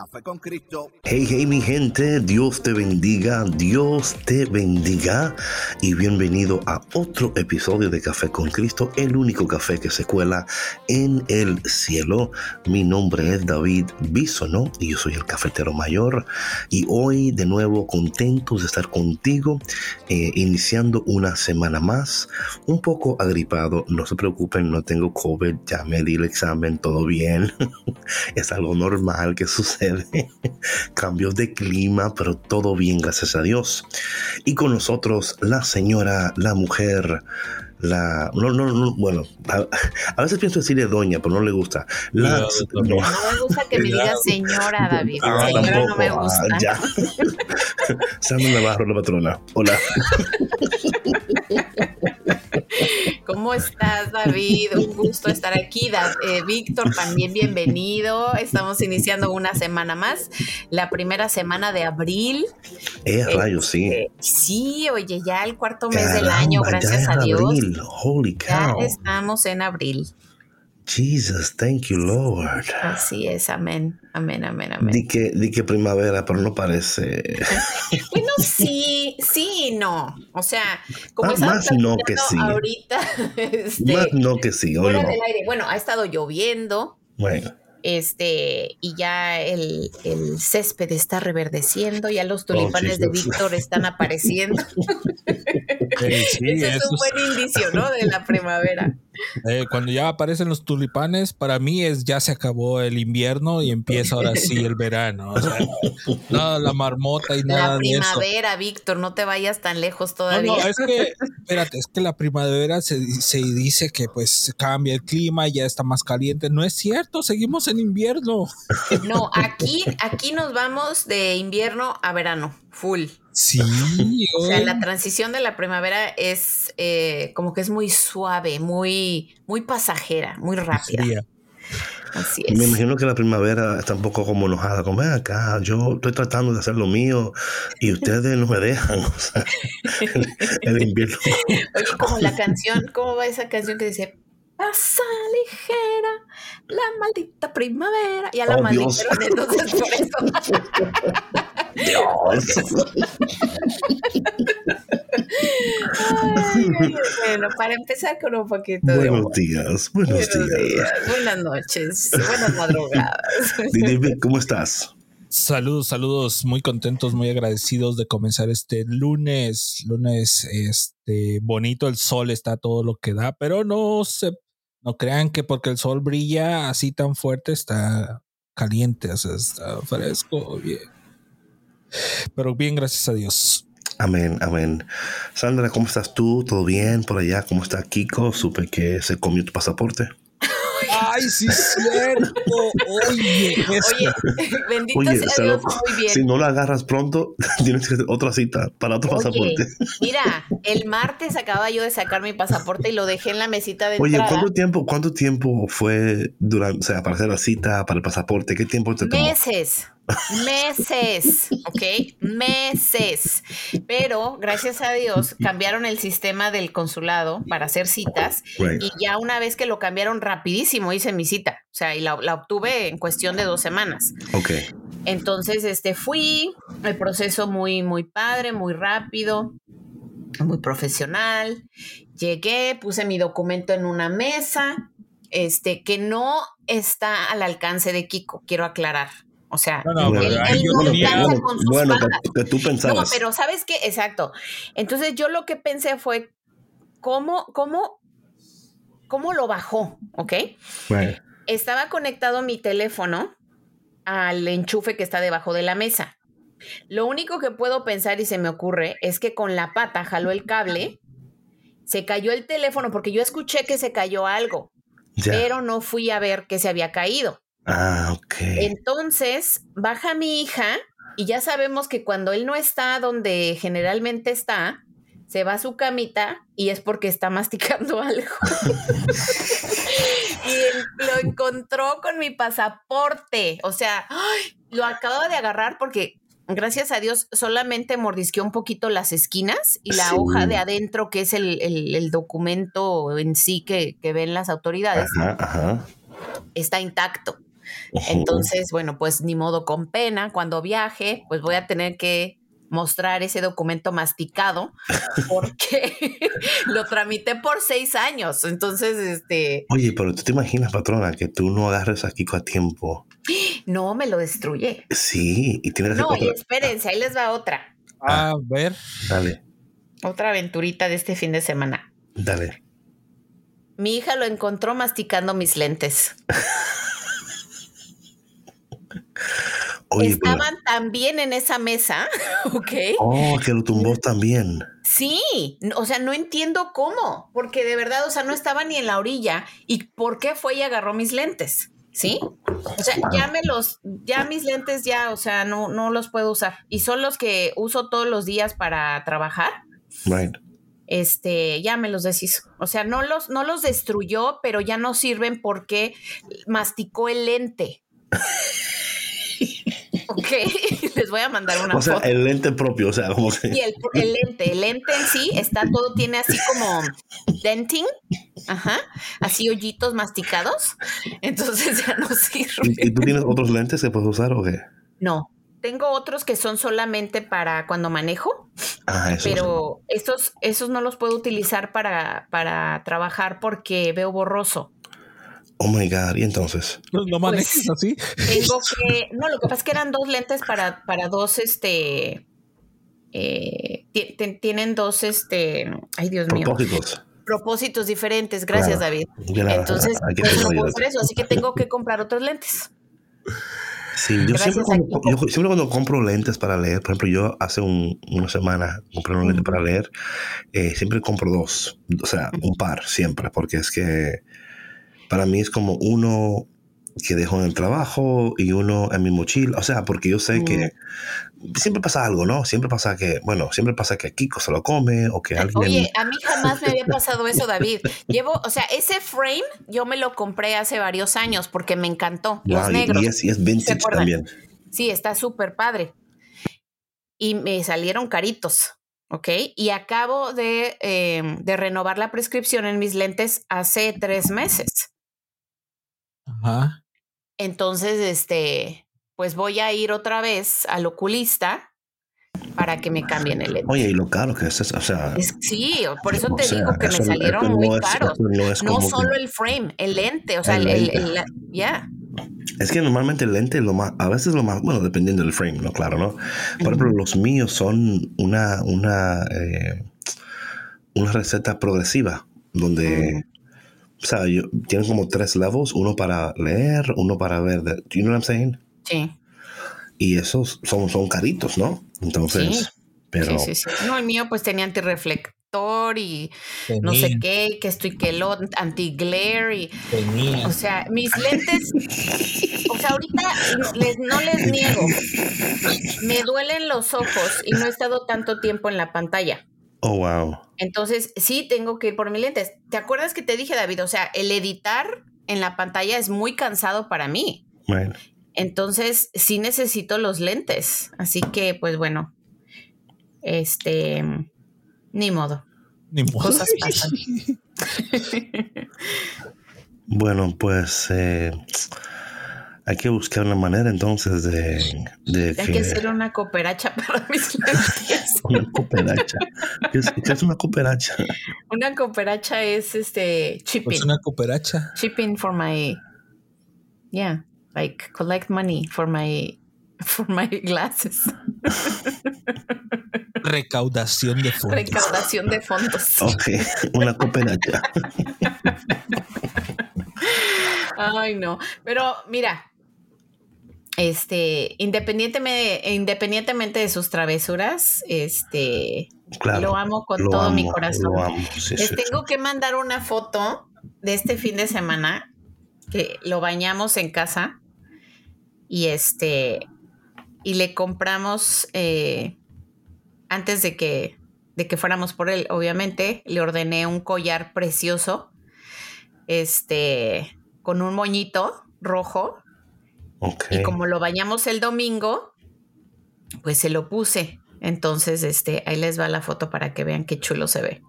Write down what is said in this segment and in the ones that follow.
Café con Cristo. Hey, hey, mi gente, Dios te bendiga, Dios te bendiga y bienvenido a otro episodio de Café con Cristo, el único café que se cuela en el cielo. Mi nombre es David Bisono y yo soy el cafetero mayor y hoy de nuevo contentos de estar contigo, eh, iniciando una semana más, un poco agripado, no se preocupen, no tengo COVID, ya me di el examen, todo bien, es algo normal que sucede cambios de clima, pero todo bien, gracias a Dios. Y con nosotros la señora, la mujer, la no no no bueno a, veces pienso decirle doña pero no le gusta. La, no, me gusta que me diga señora David. Ah, señora no me ah, gusta. ah, ya. Sandra Navarro la patrona. Hola ¿Cómo estás, David? Un gusto estar aquí. Eh, Víctor, también bienvenido. Estamos iniciando una semana más, la primera semana de abril. Eh, rayos, sí. Este, sí, oye, ya el cuarto mes del año, gracias a Dios. Holy cow. Ya estamos en abril. Jesus, thank you, Lord. Así es, amén, amén, amén, amén. Di que, di que primavera, pero no parece. bueno, sí, sí, no. O sea, como ah, más no que sí. Ahorita. Este, más no que sí. no. Bueno, ha estado lloviendo. Bueno este, y ya el, césped está reverdeciendo, ya los tulipanes de Víctor están apareciendo. Ese es un buen indicio, ¿no? De la primavera. Eh, cuando ya aparecen los tulipanes, para mí es ya se acabó el invierno y empieza ahora sí el verano. O sea, nada, la marmota y nada la primavera, Víctor, no te vayas tan lejos todavía. No, es que, espérate, es que la primavera se, se dice que pues cambia el clima, ya está más caliente. No es cierto, seguimos en invierno. No, aquí, aquí nos vamos de invierno a verano, full. Sí. O sea, la transición de la primavera es eh, como que es muy suave, muy, muy pasajera, muy rápida. Así es. Me imagino que la primavera está un poco como enojada, como ven acá, yo estoy tratando de hacer lo mío y ustedes no me dejan. O sea, el, invierno. Oye, como la canción, ¿cómo va esa canción que dice pasa ligera la maldita primavera. Y a la oh, maldita, entonces por eso. Dios. bueno, para empezar con un poquito buenos de. Buenos días, buenos, días. Buenas noches, buenas madrugadas. ¿cómo estás? Saludos, saludos, muy contentos, muy agradecidos de comenzar este lunes, lunes, este bonito, el sol está todo lo que da, pero no se no crean que porque el sol brilla así tan fuerte está caliente, o sea, está fresco, bien. Pero bien, gracias a Dios. Amén, amén. Sandra, ¿cómo estás tú? ¿Todo bien por allá? ¿Cómo está Kiko? Supe que se comió tu pasaporte. Ay, sí es cierto. Oye, Oye, bendito sea Dios, muy bien. Si no la agarras pronto, tienes que hacer otra cita para otro pasaporte. Mira, el martes acababa yo de sacar mi pasaporte y lo dejé en la mesita de Oye, ¿cuánto tiempo, cuánto tiempo fue durante, o sea, para hacer la cita, para el pasaporte? ¿Qué tiempo te tomó? Meses. Meses, ¿ok? Meses. Pero gracias a Dios cambiaron el sistema del consulado para hacer citas y ya una vez que lo cambiaron rapidísimo hice mi cita, o sea, y la, obtuve en cuestión de dos semanas. Ok. Entonces, este, fui, el proceso muy, muy padre, muy rápido, muy profesional. Llegué, puse mi documento en una mesa, este, que no está al alcance de Kiko, quiero aclarar. O sea, no, él, no con sus bueno, que, tú pensabas. No, pero ¿sabes qué? Exacto. Entonces yo lo que pensé fue, ¿cómo, cómo, cómo lo bajó? ¿Ok? estaba conectado mi teléfono al enchufe que está debajo de la mesa. Lo único que puedo pensar y se me ocurre es que con la pata jaló el cable, se cayó el teléfono porque yo escuché que se cayó algo, Ya. pero no fui a ver que se había caído. Ah, ok. Entonces baja mi hija y ya sabemos que cuando él no está donde generalmente está, se va a su camita y es porque está masticando algo. y él lo encontró con mi pasaporte. O sea, ¡ay! lo acababa de agarrar porque gracias a Dios solamente mordisqueó un poquito las esquinas y la Sí. hoja de adentro, que es el, el- el documento en sí que, que ven las autoridades, Ajá, ajá. está intacto. Entonces, bueno, pues ni modo con pena, cuando viaje, pues voy a tener que mostrar ese documento masticado porque lo tramité por seis años. Entonces, este, Oye, pero tú te imaginas, patrona, que tú no agarres a Kiko a tiempo. no me lo destruye. Sí, y tienes que No, y espérense, ahí les va otra, A ver. Dale, otra aventurita de este fin de semana. dale. Mi hija lo encontró masticando mis lentes. Oye, pero- Estaban también en esa mesa, ¿ok? Oh, que lo tumbó también. Sí, o sea, no entiendo cómo, porque de verdad, o sea, no estaba ni en la orilla. ¿Y por qué fue y agarró mis lentes? ¿Sí? O sea, ya me los, ya mis lentes ya, o sea, no, no los puedo usar. Y son los que uso todos los días para trabajar. Right. Este, ya me los deshizo. O sea, no los, no los destruyó, pero ya no sirven porque masticó el lente. ok, les voy a mandar una O sea, foto. el lente propio, o sea, como que. Y el, el lente, el lente en sí está todo, tiene así como denting, ajá, así hoyitos masticados, entonces ya no sirve. ¿Y, y tú tienes otros lentes que puedes usar o qué? No, tengo otros que son solamente para cuando manejo, Ah, eso. pero esos, esos no los puedo utilizar para, para trabajar porque veo borroso. Oh my God. ¿Y entonces? No, no manejes Pues, así. Tengo que, no, lo que pasa es que eran dos lentes para, para dos, este, eh, ti- ti- tienen dos, este, ay Dios mío. Propósitos. propósitos diferentes. Gracias, Claro. David. Nada, Entonces, pues, no puedo hacer eso, así que tengo que comprar otros lentes. Sí, yo siempre, cuando, Kiko. yo siempre cuando compro lentes para leer, por ejemplo, yo hace un- una semana compré un lente para leer, eh, siempre compro dos, o sea, un par siempre, porque es que para mí es como uno que dejo en el trabajo y uno en mi mochila, o sea, porque yo sé que siempre pasa algo, ¿no? Siempre pasa que, bueno, siempre pasa que Kiko se lo come o que alguien... Oye, a mí jamás me había pasado eso, David. Llevo, o sea, ese frame yo me lo compré hace varios años porque me encantó. Los Wow, negros. y, es, y es vintage también. Sí, está súper padre. Y me salieron caritos, ¿ok? Y acabo de, eh, de renovar la prescripción en mis lentes hace tres meses. Ajá. Entonces, este, pues voy a ir otra vez al oculista para que me cambien el lente. Oye, y lo caro que es, o sea... Es- sí, por eso te sea, digo que eso- me salieron muy es- caros. no es No como que- solo el frame, el lente, o sea, El el, ya. Es que normalmente el lente es lo más, a veces lo más, bueno, dependiendo del frame, ¿no? Claro, ¿no? Por ejemplo, los míos son una, una, eh, una receta progresiva, donde, o sea, yo, tienen como tres levels, uno para leer, uno para ver, de, you know what I'm saying? Sí, Y esos son, son caritos, ¿no? Entonces, Sí. pero, sí, sí, sí. No, el mío pues tenía antirreflector y no sé qué, que esto y que lo, anti-glare y, tenía. o sea, mis lentes, o sea, ahorita les, no les niego, me duelen los ojos y no he estado tanto tiempo en la pantalla. Oh, wow. Entonces, sí tengo que ir por mis lentes. ¿Te acuerdas que te dije, David? O sea, el editar en la pantalla es muy cansado para mí. Right. Entonces, sí necesito los lentes. Así que, pues bueno, este, ni modo. Ni modo. Cosas pasan. Bueno, pues eh, hay que buscar una manera entonces de, de Hay que hacer una cooperacha para mis lentes. Una cooperacha. ¿Qué es, qué es una cooperacha? Una cooperacha es este chipping. Pues una cooperacha. Chipping for my, yeah, like collect money for my, for my glasses. Recaudación de fondos. Recaudación de fondos. Ok, una cooperacha. Ay, no. Pero mira, este, independientemente, independientemente de sus travesuras, este, lo amo con todo mi corazón. Les tengo que mandar una foto de este fin de semana que lo bañamos en casa y este y le compramos eh, antes de que de que fuéramos por él, obviamente, le ordené un collar precioso, este, con un moñito rojo. Y como lo bañamos el domingo, pues se lo puse. Entonces, este, ahí les va la foto para que vean qué chulo se ve.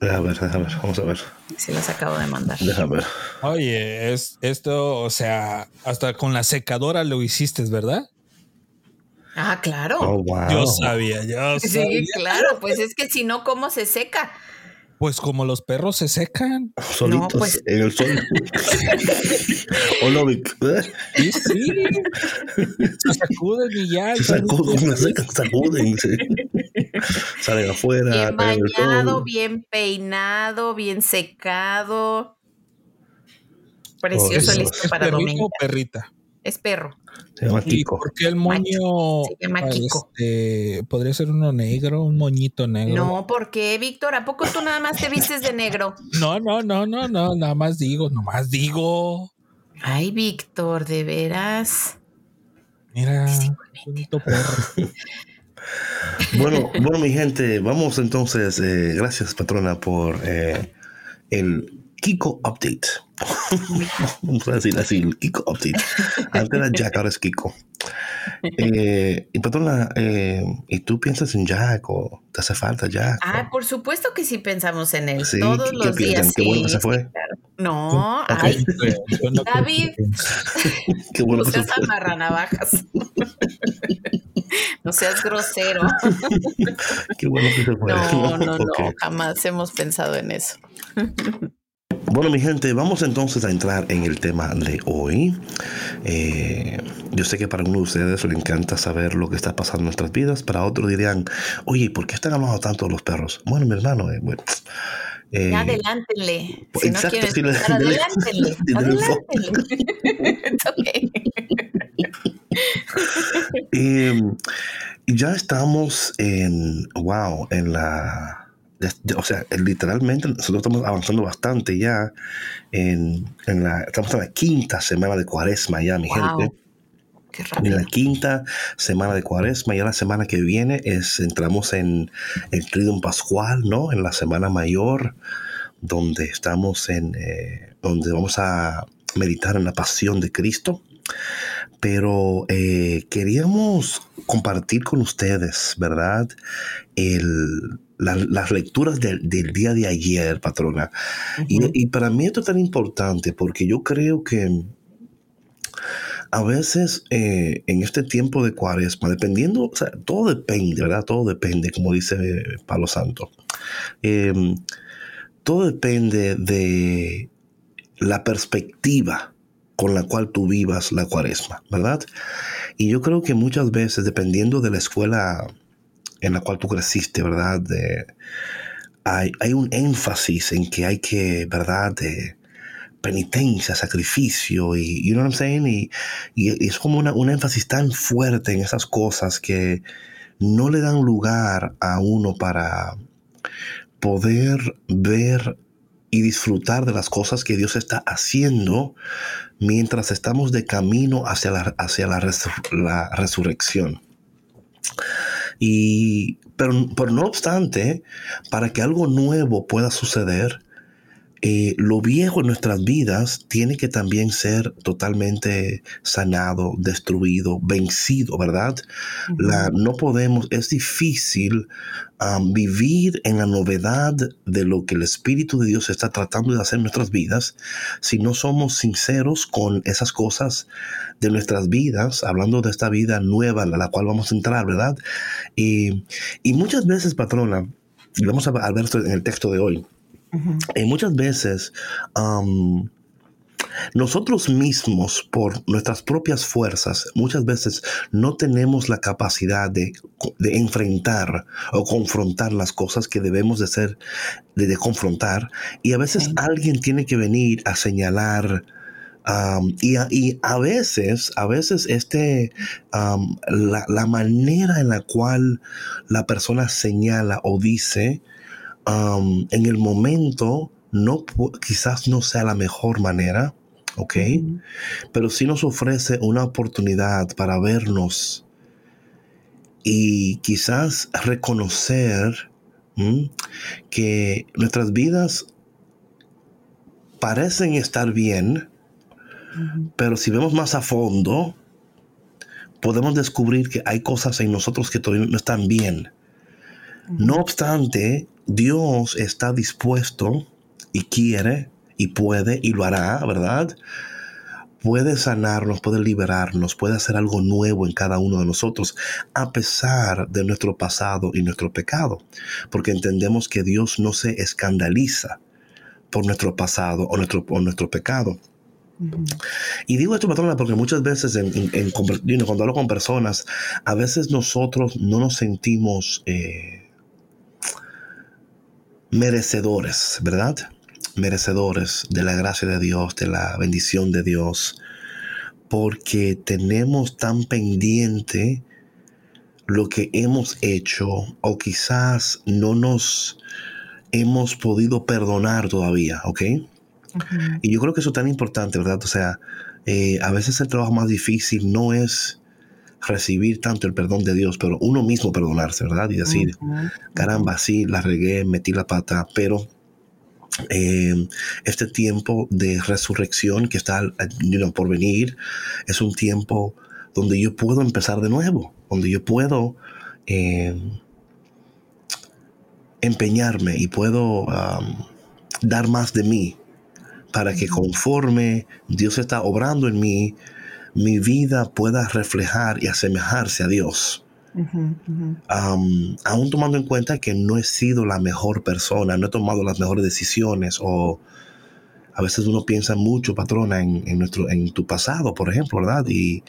A ver, a ver, vamos a ver. Se las acabo de mandar. Deja ver. Oye, es esto, o sea, hasta con la secadora lo hiciste, ¿verdad? Ah, claro. Oh, wow. Yo sabía, yo Sí, sabía. claro, pues es que si no, ¿cómo se seca? Pues como los perros se secan. Solitos pues- en el sol. o no, Vic. Sí, sí. Se sacuden y ya. Se sacuden, se sacuden, sí. Salen afuera. Bien bañado, bien peinado, bien secado. Precioso, listo ¿Es para domingo. perrita? Es perro. Se llama ¿Y Kiko. por qué el moño? Se llama Kiko. este, podría ser uno negro, un moñito negro. No, ¿por qué, Víctor? ¿A poco tú nada más te vistes de negro? No, no, no, no, no, nada más digo, nomás digo. Ay, Víctor, de veras. Mira, bonito perro. Bueno, bueno, mi gente, vamos entonces. eh, gracias, patrona, por eh, el Kiko Update. Vamos a decir así, el Kiko Update. Antes era Jack, ahora es Kiko. Eh, y patrona, eh, ¿y tú piensas en Jack o te hace falta Jack? Ah, por supuesto que sí pensamos en él. Sí, Todos ¿qué- los piensan? días. ¿Qué bueno que se fue? sí, claro. No, Ok. ay, David. Qué bueno no que se seas fue. amarranavajas. no seas grosero. Qué bueno que se fue. No, no, no, Ok. jamás hemos pensado en eso. Bueno, mi gente, vamos entonces a entrar en el tema de hoy. Eh, yo sé que para algunos de ustedes les encanta saber lo que está pasando en nuestras vidas, para otros dirían, oye, ¿por qué están hablando tanto los perros? Bueno, mi hermano, eh, bueno. eh, adelántenle. Si no exacto, quieren le- escuchar, dele- adelántenle. Adelántenle. Eh, ya estamos en, wow, en la... O sea, literalmente nosotros estamos avanzando bastante ya en, en la... Estamos en la quinta semana de cuaresma ya, mi Wow. gente. Qué en la quinta semana de cuaresma. Ya la semana que viene es, entramos en el Triduum Pascual, ¿no? En la semana mayor, donde estamos en, eh, donde vamos a meditar en la pasión de Cristo. Pero eh, queríamos compartir con ustedes, ¿verdad? El, la- las lecturas del, del día de ayer, patrona. Y- y, para mí esto es tan importante porque yo creo que a veces eh, en este tiempo de cuaresma, dependiendo, o sea, todo depende, ¿verdad? Todo depende, como dice eh, Palo Santo. Eh, todo depende de la perspectiva con la cual tú vivas la cuaresma, ¿verdad? Y yo creo que muchas veces, dependiendo de la escuela en la cual tú creciste, ¿verdad? Hay, hay un énfasis en que hay que, ¿verdad? De penitencia, sacrificio y, you know what I'm saying? Y, y es como una, un énfasis tan fuerte en esas cosas que no le dan lugar a uno para poder ver y disfrutar de las cosas que Dios está haciendo mientras estamos de camino hacia la, hacia la, resur- la resurrección. Y, pero, pero no obstante, para que algo nuevo pueda suceder, eh, lo viejo en nuestras vidas tiene que también ser totalmente sanado, destruido, vencido, ¿verdad? La, no podemos, es difícil um, vivir en la novedad de lo que el Espíritu de Dios está tratando de hacer en nuestras vidas si no somos sinceros con esas cosas de nuestras vidas, hablando de esta vida nueva en la cual vamos a entrar, ¿verdad? Y, y muchas veces, patrona, y vamos a, a ver esto en el texto de hoy, Y muchas veces um, nosotros mismos, por nuestras propias fuerzas, muchas veces no tenemos la capacidad de, de enfrentar o confrontar las cosas que debemos de ser, de, de confrontar. Y a veces alguien tiene que venir a señalar y, a, veces, a veces este, la, manera en la cual la persona señala o dice, en el momento, no, quizás no sea la mejor manera, ¿ok? Pero sí nos ofrece una oportunidad para vernos y quizás reconocer que nuestras vidas parecen estar bien, pero si vemos más a fondo, podemos descubrir que hay cosas en nosotros que todavía no están bien. No obstante, Dios está dispuesto y quiere y puede y lo hará, ¿verdad? Puede sanarnos, puede liberarnos, puede hacer algo nuevo en cada uno de nosotros, a pesar de nuestro pasado y nuestro pecado, porque entendemos que Dios no se escandaliza por nuestro pasado o nuestro, nuestro pecado. Y digo esto, patrona, porque muchas veces en, cuando hablo con personas, a veces nosotros no nos sentimos eh, merecedores, ¿verdad? Merecedores de la gracia de Dios, de la bendición de Dios, porque tenemos tan pendiente lo que hemos hecho o quizás no nos hemos podido perdonar todavía, ¿ok? Y yo creo que eso es tan importante, ¿verdad? O sea, eh, a veces el trabajo más difícil no es recibir tanto el perdón de Dios, pero uno mismo perdonarse, ¿verdad? Y decir, caramba, sí, la regué, metí la pata, pero eh, este tiempo de resurrección que está por venir es un tiempo donde yo puedo empezar de nuevo, donde yo puedo eh, empeñarme y puedo dar más de mí para que conforme Dios está obrando en mí, mi vida pueda reflejar y asemejarse a Dios. aún tomando en cuenta que no he sido la mejor persona, no he tomado las mejores decisiones o a veces uno piensa mucho, patrona, en, nuestro, en tu pasado, por ejemplo, ¿verdad? Y,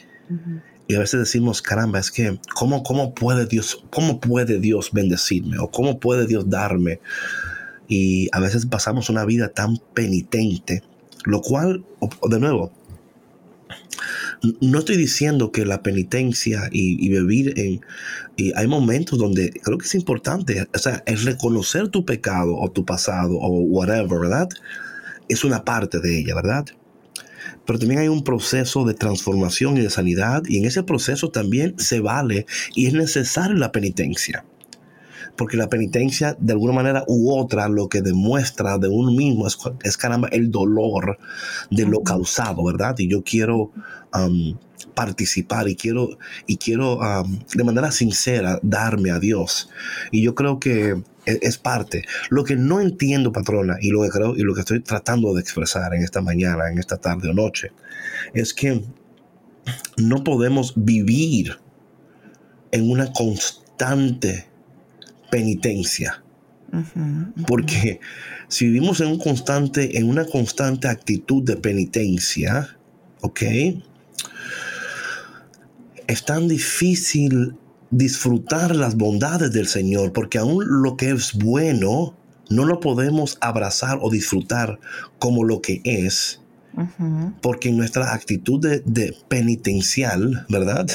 y a veces decimos, caramba, es que, ¿cómo, cómo, puede Dios, ¿cómo puede Dios bendecirme? ¿O cómo puede Dios darme? Y a veces pasamos una vida tan penitente, lo cual, de nuevo, no estoy diciendo que la penitencia y, vivir en... Y hay momentos donde creo que es importante, o sea, el reconocer tu pecado o tu pasado o whatever, ¿verdad? Es una parte de ella, ¿verdad? pero también hay un proceso de transformación y de sanidad y en ese proceso también se vale y es necesaria la penitencia. Porque la penitencia, de alguna manera u otra, lo que demuestra de uno mismo es, caramba el dolor de lo causado, ¿verdad? Y yo quiero um, participar y quiero, y quiero um, de manera sincera darme a Dios. Y yo creo que e-, es, parte. Lo que no entiendo, patrona, y lo que creo y lo que estoy tratando de expresar en esta mañana, en esta tarde o noche, es que no podemos vivir en una constante penitencia. Porque si vivimos en un constante, en una constante actitud de penitencia, ¿ok? Es tan difícil disfrutar las bondades del Señor, porque aún lo que es bueno no lo podemos abrazar o disfrutar como lo que es, porque en nuestra actitud de, penitencial, ¿verdad?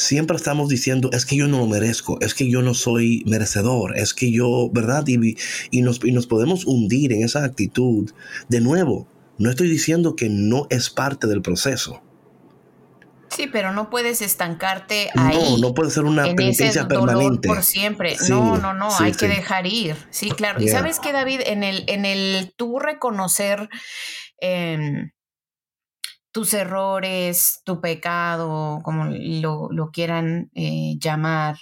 Siempre estamos diciendo, es que yo no lo merezco, es que yo no soy merecedor, es que yo, ¿verdad? Y, y, nos, y nos podemos hundir en esa actitud. De nuevo, no estoy diciendo que no es parte del proceso Sí, pero no puedes estancarte ahí. No, no puede ser una penitencia permanente. Por siempre. no, no, no, hay que dejar ir. Sí, claro. Y sabes que, David, en el, en el tú reconocer em, tus errores, tu pecado, como lo, quieran eh, llamar,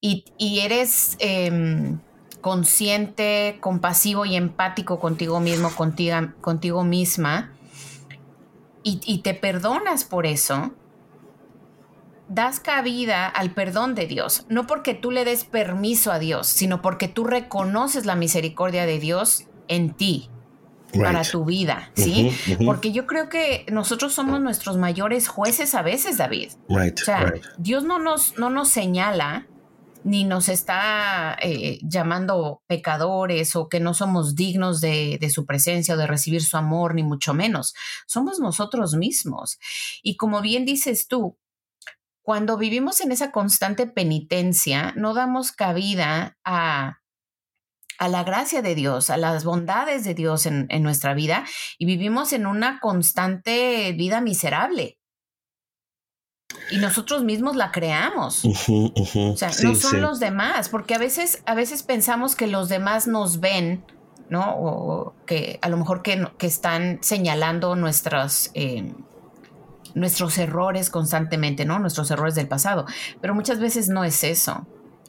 y, eres em, consciente, compasivo y empático contigo mismo, contigo, contigo misma y, te perdonas por eso, das cabida al perdón de Dios, no porque tú le des permiso a Dios, sino porque tú reconoces la misericordia de Dios en ti. Para tu vida, ¿sí? Porque yo creo que nosotros somos nuestros mayores jueces a veces, David. o sea, Dios no nos, no nos señala ni nos está eh, llamando pecadores o que no somos dignos de, de, su presencia o de recibir su amor, ni mucho menos. Somos nosotros mismos. Y como bien dices tú, cuando vivimos en esa constante penitencia, no damos cabida a, a la gracia de Dios, a las bondades de Dios en, en nuestra vida y vivimos en una constante vida miserable y nosotros mismos la creamos. O sea, no son los demás, porque a veces, a veces pensamos que los demás nos ven, ¿no? O que a lo mejor que, que están señalando eh, nuestros errores constantemente, ¿no? Nuestros errores del pasado. Pero muchas veces no es eso.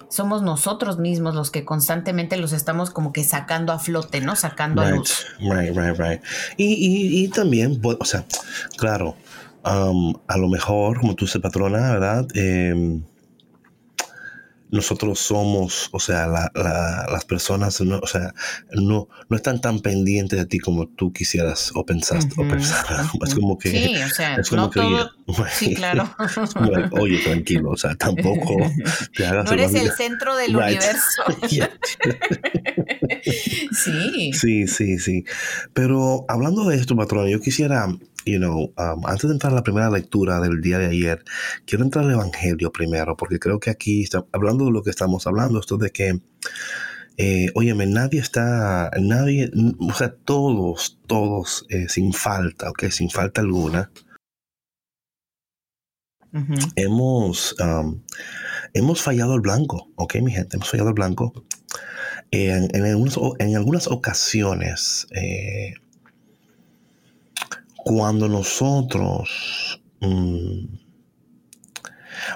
Somos nosotros mismos los que constantemente los estamos como que sacando a flote, ¿no? Sacando a luz. Right, right, right. Y, y, y también, o sea, claro, a lo mejor, como tú dices, patrona, ¿verdad? Em, nosotros somos, o sea, las personas, no, o sea, no, no están tan pendientes de ti como tú quisieras o pensaste o Es como que, sí, o sea, es como no que, todo, oye, sí, claro. oye, tranquilo, o sea, tampoco te hagas. No eres el centro del universo. sí. Sí, sí, sí. Pero hablando de esto, patrona, yo quisiera you know, um, antes de entrar a la primera lectura del día de ayer, quiero entrar al Evangelio primero, porque creo que aquí, está, hablando de lo que estamos hablando, esto de que, eh, óyeme, nadie está, nadie, o sea, todos, todos, eh, sin falta, ok, sin falta alguna, hemos, um, hemos fallado el blanco, ok, mi gente, hemos fallado el blanco. En, en algunas ocasiones, eh, cuando nosotros... Mm,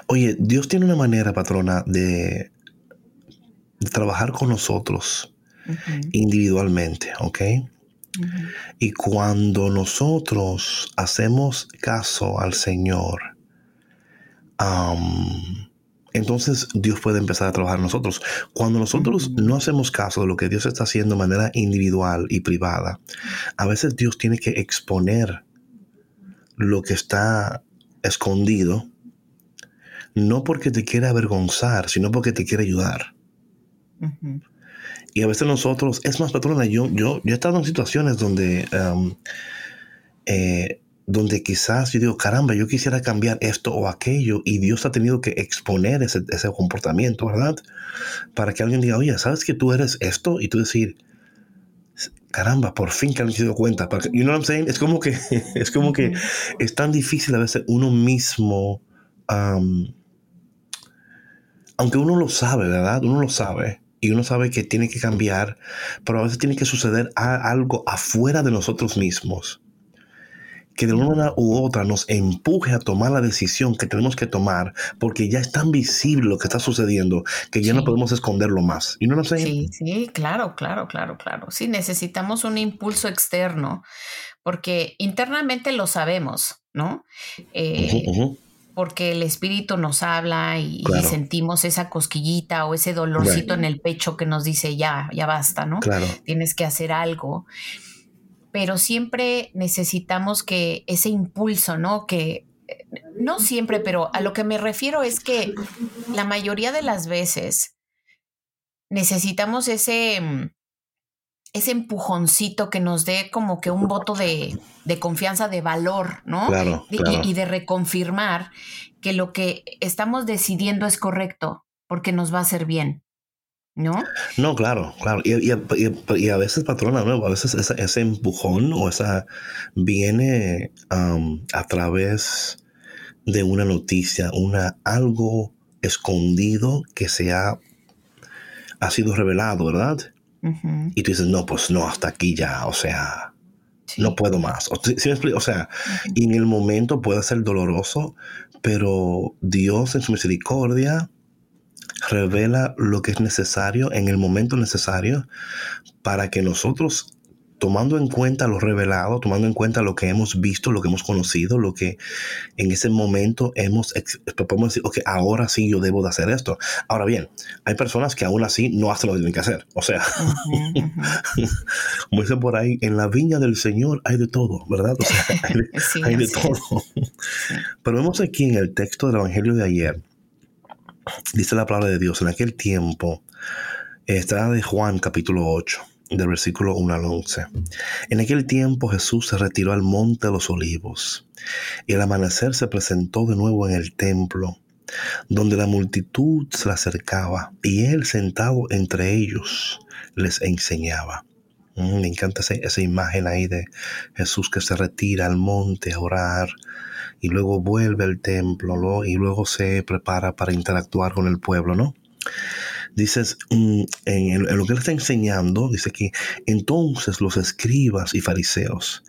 oye, Dios tiene una manera, patrona, de, trabajar con nosotros individualmente, ¿ok? Y cuando nosotros hacemos caso al Señor, entonces Dios puede empezar a trabajar en nosotros. Cuando nosotros no hacemos caso de lo que Dios está haciendo de manera individual y privada, a veces Dios tiene que exponer lo que está escondido, no porque te quiera avergonzar, sino porque te quiere ayudar. Y a veces nosotros, es más, patrona, yo, yo, yo he estado en situaciones donde um, eh, donde quizás yo digo, caramba, yo quisiera cambiar esto o aquello y Dios ha tenido que exponer ese, comportamiento, ¿verdad? Para que alguien diga, oye, ¿sabes que tú eres esto? Y tú decir, caramba, por fin que alguien se dio cuenta. You know what I'm saying? Es como que, es como que es tan difícil a veces uno mismo, aunque uno lo sabe, ¿verdad? Uno lo sabe. Y uno sabe que tiene que cambiar, pero a veces tiene que suceder algo afuera de nosotros mismos que de una manera u otra nos empuje a tomar la decisión que tenemos que tomar porque ya es tan visible lo que está sucediendo que ya no podemos esconderlo más. ¿Y no lo sé? Sí, sí, claro, claro, claro, claro. Sí, necesitamos un impulso externo porque internamente lo sabemos, ¿no? Eh, porque el espíritu nos habla y, sentimos esa cosquillita o ese dolorcito en el pecho que nos dice ya, ya basta, ¿no? Claro. Tienes que hacer algo pero siempre necesitamos que ese impulso, ¿no? Que no siempre, pero a lo que me refiero es que la mayoría de las veces necesitamos ese, mm, ese empujoncito que nos dé como que un voto de, confianza, de valor, ¿no? Claro, Y, de reconfirmar que lo que estamos decidiendo es correcto, porque nos va a hacer bien. ¿No? No, claro, claro. Y, a veces, patrona, a veces ese, empujón o esa viene a través de una noticia, una algo escondido que se ha, ha sido revelado, ¿verdad? Y tú dices, no, pues no, hasta aquí ya, o sea, no puedo más. O, o sea, y en el momento puede ser doloroso, pero Dios en su misericordia revela lo que es necesario en el momento necesario para que nosotros, tomando en cuenta lo revelado, tomando en cuenta lo que hemos visto, lo que hemos conocido, lo que en ese momento hemos, podemos decir, ok, ahora sí yo debo de hacer esto. Ahora bien, hay personas que aún así no hacen lo que tienen que hacer. O sea, como dice por ahí, en la viña del Señor hay de todo, ¿verdad? O sea, hay de, todo. Pero vemos aquí en el texto del Evangelio de ayer, dice la palabra de Dios, en aquel tiempo, está de Juan capítulo 8, del versículo 1 al 11. En aquel tiempo Jesús se retiró al monte de los olivos y al amanecer se presentó de nuevo en el templo, donde la multitud se le acercaba y él sentado entre ellos les enseñaba. Me encanta esa, imagen ahí de Jesús que se retira al monte a orar y luego vuelve al templo y luego se prepara para interactuar con el pueblo, ¿no? Dices, mm, en, lo que él está enseñando, dice que entonces los escribas y fariseos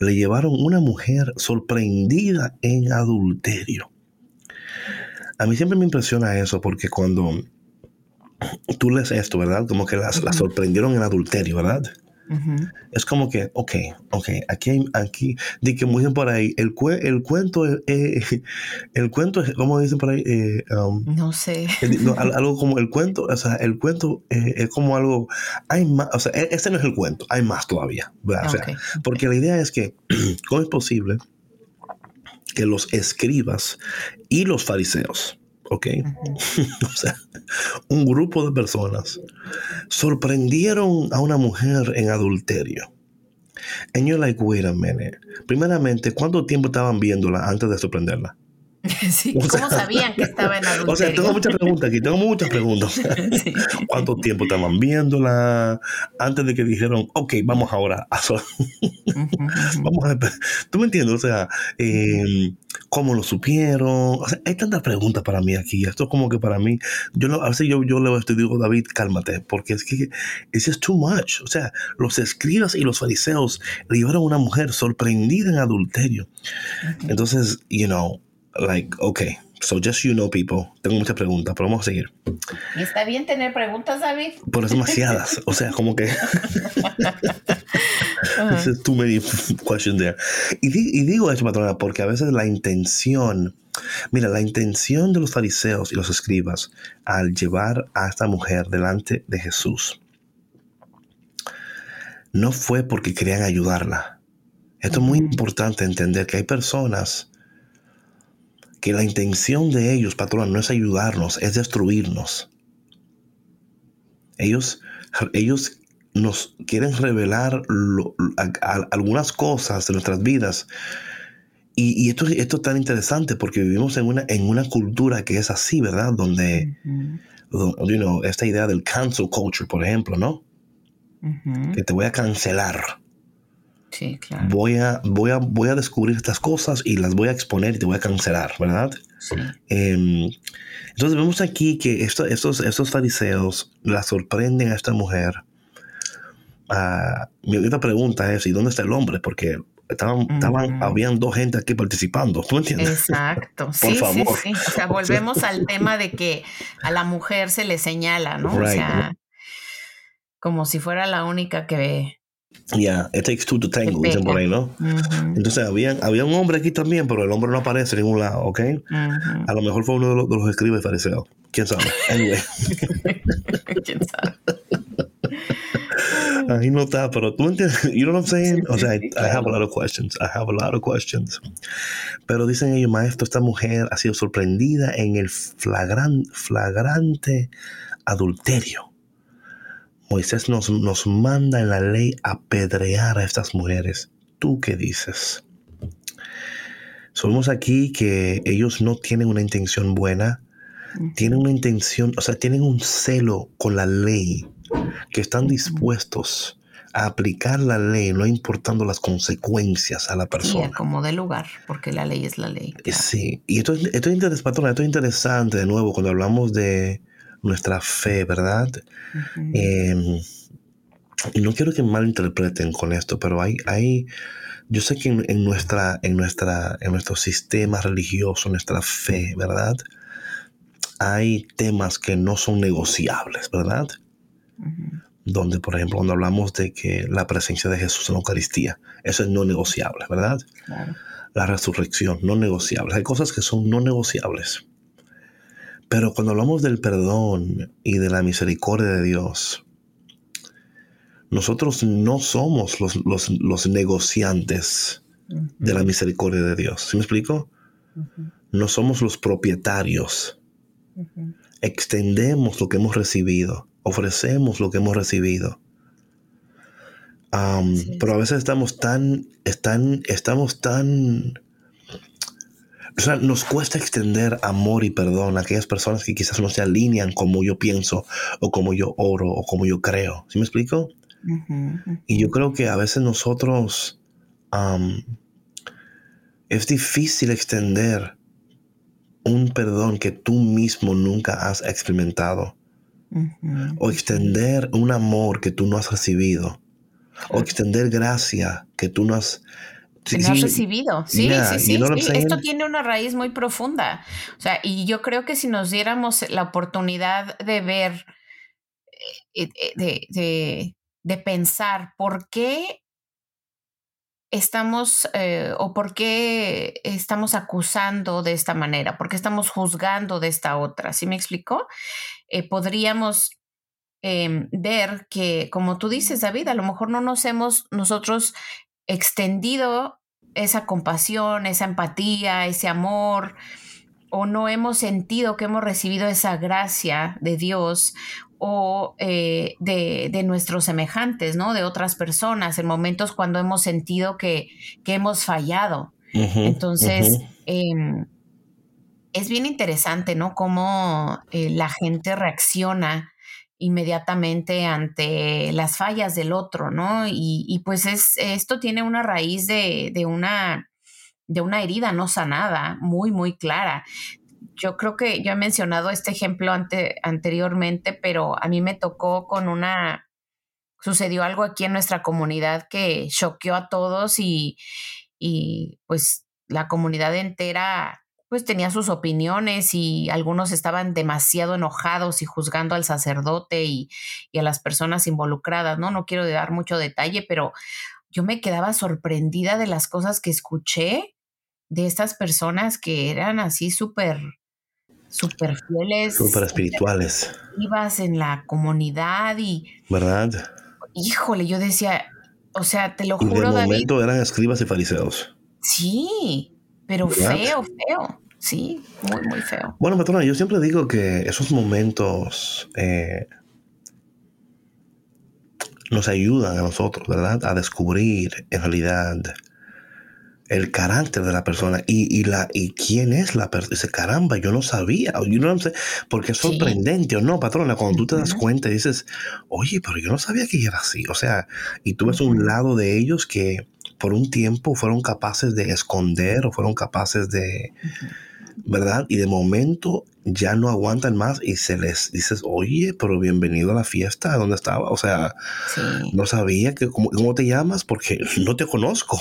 le llevaron una mujer sorprendida en adulterio. A mí siempre me impresiona eso porque cuando tú lees esto, ¿verdad? Como que las, sorprendieron en adulterio, ¿verdad? Es como que, ok, ok, aquí, aquí, di que muy bien por ahí, el, el cuento, eh, el cuento, ¿cómo dicen por ahí? Eh, um, no sé. algo como el cuento, o sea, el cuento eh, es como algo, hay más, o sea, este no es el cuento, hay más todavía, ¿verdad? porque la idea es que, ¿cómo es posible que los escribas y los fariseos, ¿ok? o sea, un grupo de personas sorprendieron a una mujer en adulterio. And you're like, wait a minute. Primeramente, ¿cuánto tiempo estaban viéndola antes de sorprenderla? ¿Cómo sabían que estaba en adulterio? O sea, tengo muchas preguntas aquí, tengo muchas preguntas. ¿Cuánto tiempo estaban viéndola antes de que dijeron, ok, vamos ahora a... vamos a ¿Tú me entiendes? O sea, em, ¿cómo lo supieron? O sea, hay tantas preguntas para mí aquí. Esto es como que para mí, yo no, a veces yo, yo le estoy digo, David, cálmate, porque es que es too much. O sea, los escribas y los fariseos le llevaron a una mujer sorprendida en adulterio. Entonces, you know, like, okay, so just you know, people. Tengo muchas preguntas, pero vamos a seguir. ¿Y está bien tener preguntas, David? Por demasiadas. o sea, como que. There's too many questions there. Y, y digo eso, patrona, porque a veces la intención. Mira, la intención de los fariseos y los escribas al llevar a esta mujer delante de Jesús no fue porque querían ayudarla. Esto es muy importante entender que hay personas que la intención de ellos, patrón, no es ayudarnos, es destruirnos. Ellos, ellos nos quieren revelar algunas cosas de nuestras vidas. Y, esto, esto, es tan interesante porque vivimos en una, en una cultura que es así, ¿verdad? Donde, esta idea del cancel culture, por ejemplo, ¿no? Que te voy a cancelar. Sí, claro. Voy a, voy, a, voy a descubrir estas cosas y las voy a exponer y te voy a cancelar, ¿verdad? Sí. Em, entonces vemos aquí que estos, estos fariseos la sorprenden a esta mujer. Ah, mi única pregunta es, ¿y dónde está el hombre? Porque estaban, estaban, habían dos gente aquí participando, ¿tú entiendes? Exacto, Por sí, favor. sí, sí. O sea, volvemos al tema de que a la mujer se le señala, ¿no? O sea, como si fuera la única que Yeah, it takes two to tango, dicen por ahí, ¿no? Entonces, había, había un hombre aquí también, pero el hombre no aparece en ningún lado, ¿ok? A lo mejor fue uno de los, de los escribas fariseos. ¿Quién sabe? Anyway. ¿Quién sabe? Ahí no está, pero tú entiendes, you know what I'm saying? O sea, I, I have a lot of questions. I have a lot of questions. Pero dicen ellos, maestro, esta mujer ha sido sorprendida en el flagran, flagrante adulterio. Moisés nos, nos manda en la ley apedrear a estas mujeres. ¿Tú qué dices? Somos aquí que ellos no tienen una intención buena, tienen una intención, o sea, tienen un celo con la ley, que están dispuestos a aplicar la ley, no importando las consecuencias a la persona. Sí, como de lugar, porque la ley es la ley. Sí, y esto, esto, es esto es interesante de nuevo cuando hablamos de, nuestra fe, ¿verdad? Em, y no quiero que malinterpreten con esto, pero hay, hay yo sé que en, nuestra, en, nuestra, en nuestro sistema religioso, nuestra fe, ¿verdad? Hay temas que no son negociables, ¿verdad? Donde, por ejemplo, cuando hablamos de que la presencia de Jesús en la Eucaristía, eso es no negociable, ¿verdad? La resurrección, no negociable. Hay cosas que son no negociables. Pero cuando hablamos del perdón y de la misericordia de Dios, nosotros no somos los, negociantes de la misericordia de Dios. ¿Sí me explico? No somos los propietarios extendemos lo que hemos recibido, ofrecemos lo que hemos recibido. Pero a veces estamos tan, están, estamos tan, o sea, nos cuesta extender amor y perdón a aquellas personas que quizás no se alinean como yo pienso o como yo oro o como yo creo. ¿Sí me explico? Y yo creo que a veces nosotros es difícil extender un perdón que tú mismo nunca has experimentado. O extender un amor que tú no has recibido. O extender gracia que tú no has... Que no has recibido. Sí, sí, sí. Esto tiene una raíz muy profunda. O sea, y yo creo que si nos diéramos la oportunidad de ver, eh, eh, de, de, de pensar por qué estamos eh, o por qué estamos acusando de esta manera, por qué estamos juzgando de esta otra. ¿Sí me explicó? Eh, podríamos em, ver que, como tú dices, David, a lo mejor no nos hemos nosotros extendido esa compasión, esa empatía, ese amor, o no hemos sentido que hemos recibido esa gracia de Dios o eh, de, nuestros semejantes, ¿no? De otras personas, en momentos cuando hemos sentido que, hemos fallado. Entonces, em, es bien interesante, ¿no? Cómo eh, la gente reacciona inmediatamente ante las fallas del otro, ¿no? Y, pues es, esto tiene una raíz de, de, una, de una herida no sanada, muy, muy clara yo creo que yo he mencionado este ejemplo anteriormente, pero a mí me tocó con una, sucedió algo aquí en nuestra comunidad que choqueó a todos y, pues la comunidad entera pues tenía sus opiniones y algunos estaban demasiado enojados y juzgando al sacerdote y, y, a las personas involucradas, ¿no? No quiero dar mucho detalle, pero yo me quedaba sorprendida de las cosas que escuché de estas personas que eran así súper súper fieles. Súper espirituales. Vivas en la comunidad y... ¿Verdad? Híjole, yo decía, o sea, te lo y juro, de momento eran escribas y fariseos. Sí, pero feo, feo. Sí, muy, muy feo. Bueno, patrona, yo siempre digo que esos momentos eh, nos ayudan a nosotros, ¿verdad? A descubrir en realidad el carácter de la persona y, la y quién es la persona. Dice, caramba, yo no sabía, yo no sé, porque es sorprendente o no, patrona, cuando tú te das cuenta y dices, oye, pero yo no sabía que era así. O sea, y tú ves un lado de ellos que por un tiempo fueron capaces de esconder o fueron capaces de, ¿verdad? Y de momento ya no aguantan más y se les dices, oye, pero bienvenido a la fiesta, ¿dónde estaba? O sea, no sabía que, ¿cómo, te llamas? Porque no te conozco.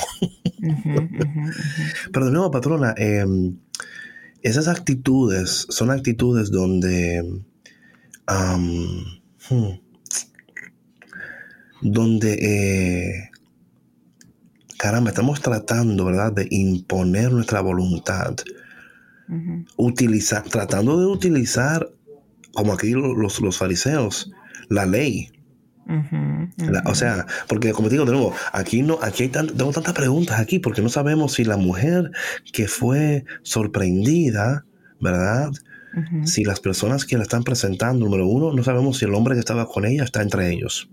Pero de nuevo, patrona, em, esas actitudes son actitudes donde, hmm, donde, eh, caramba, estamos tratando, ¿verdad?, de imponer nuestra voluntad utilizar, tratando de utilizar, como aquí los, los fariseos, la ley. o sea, porque como digo de nuevo, aquí no, aquí hay tengo tantas preguntas aquí, porque no sabemos si la mujer que fue sorprendida, ¿verdad? Si las personas que la están presentando, número uno, no sabemos si el hombre que estaba con ella está entre ellos.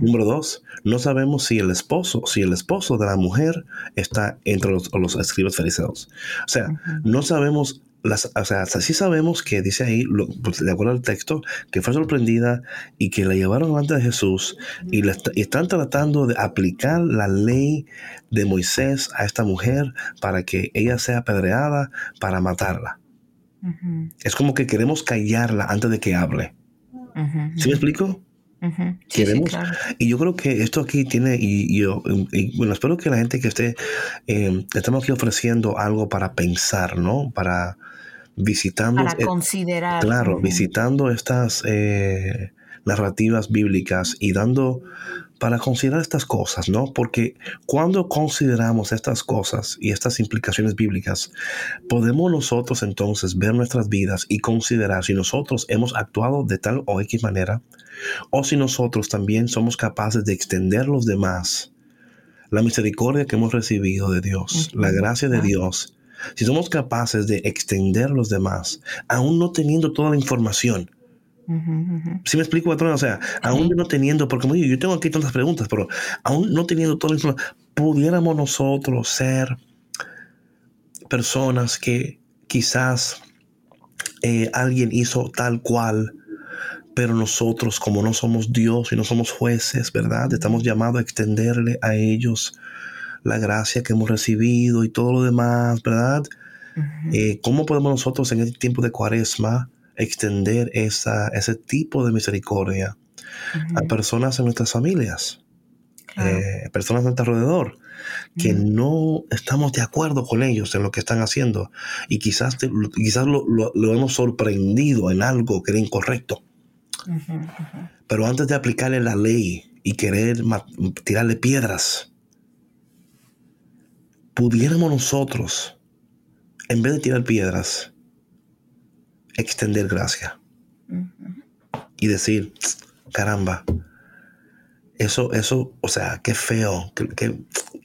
Número dos, no sabemos si el esposo, si el esposo de la mujer está entre los, los escribas fariseos. O sea, no sabemos las, o sea, sí sabemos que dice ahí, pues, de acuerdo al texto, que fue sorprendida y que la llevaron delante de Jesús y, y, están tratando de aplicar la ley de Moisés a esta mujer para que ella sea apedreada para matarla. Es como que queremos callarla antes de que hable. ¿Sí me explico? Y yo creo que esto aquí tiene, y, yo, bueno, espero que la gente que esté, eh, estamos aquí ofreciendo algo para pensar, ¿no? Para visitando. Para considerar. Claro, visitando estas eh, narrativas bíblicas y dando para considerar estas cosas, ¿no? Porque cuando consideramos estas cosas y estas implicaciones bíblicas, podemos nosotros entonces ver nuestras vidas y considerar si nosotros hemos actuado de tal o X manera, o si nosotros también somos capaces de extender los demás la misericordia que hemos recibido de Dios, la gracia de Dios, si somos capaces de extender los demás, aún no teniendo toda la información, si me explico, patrón? O sea, aún no teniendo, porque yo tengo aquí tantas preguntas, pero aún no teniendo toda la información, pudiéramos nosotros ser personas que quizás eh, alguien hizo tal cual, pero nosotros, como no somos Dios y no somos jueces, ¿verdad? Estamos llamados a extenderle a ellos la gracia que hemos recibido y todo lo demás, ¿verdad? Eh, ¿Cómo podemos nosotros en este tiempo de cuaresma extender esa, ese tipo de misericordia a personas en nuestras familias, eh, personas a nuestro alrededor, que no estamos de acuerdo con ellos en lo que están haciendo. Y quizás, quizás lo, hemos sorprendido en algo que era incorrecto. Pero antes de aplicarle la ley y querer tirarle piedras, pudiéramos nosotros, en vez de tirar piedras, extender gracia y decir, caramba, eso, eso, o sea, qué feo, qué,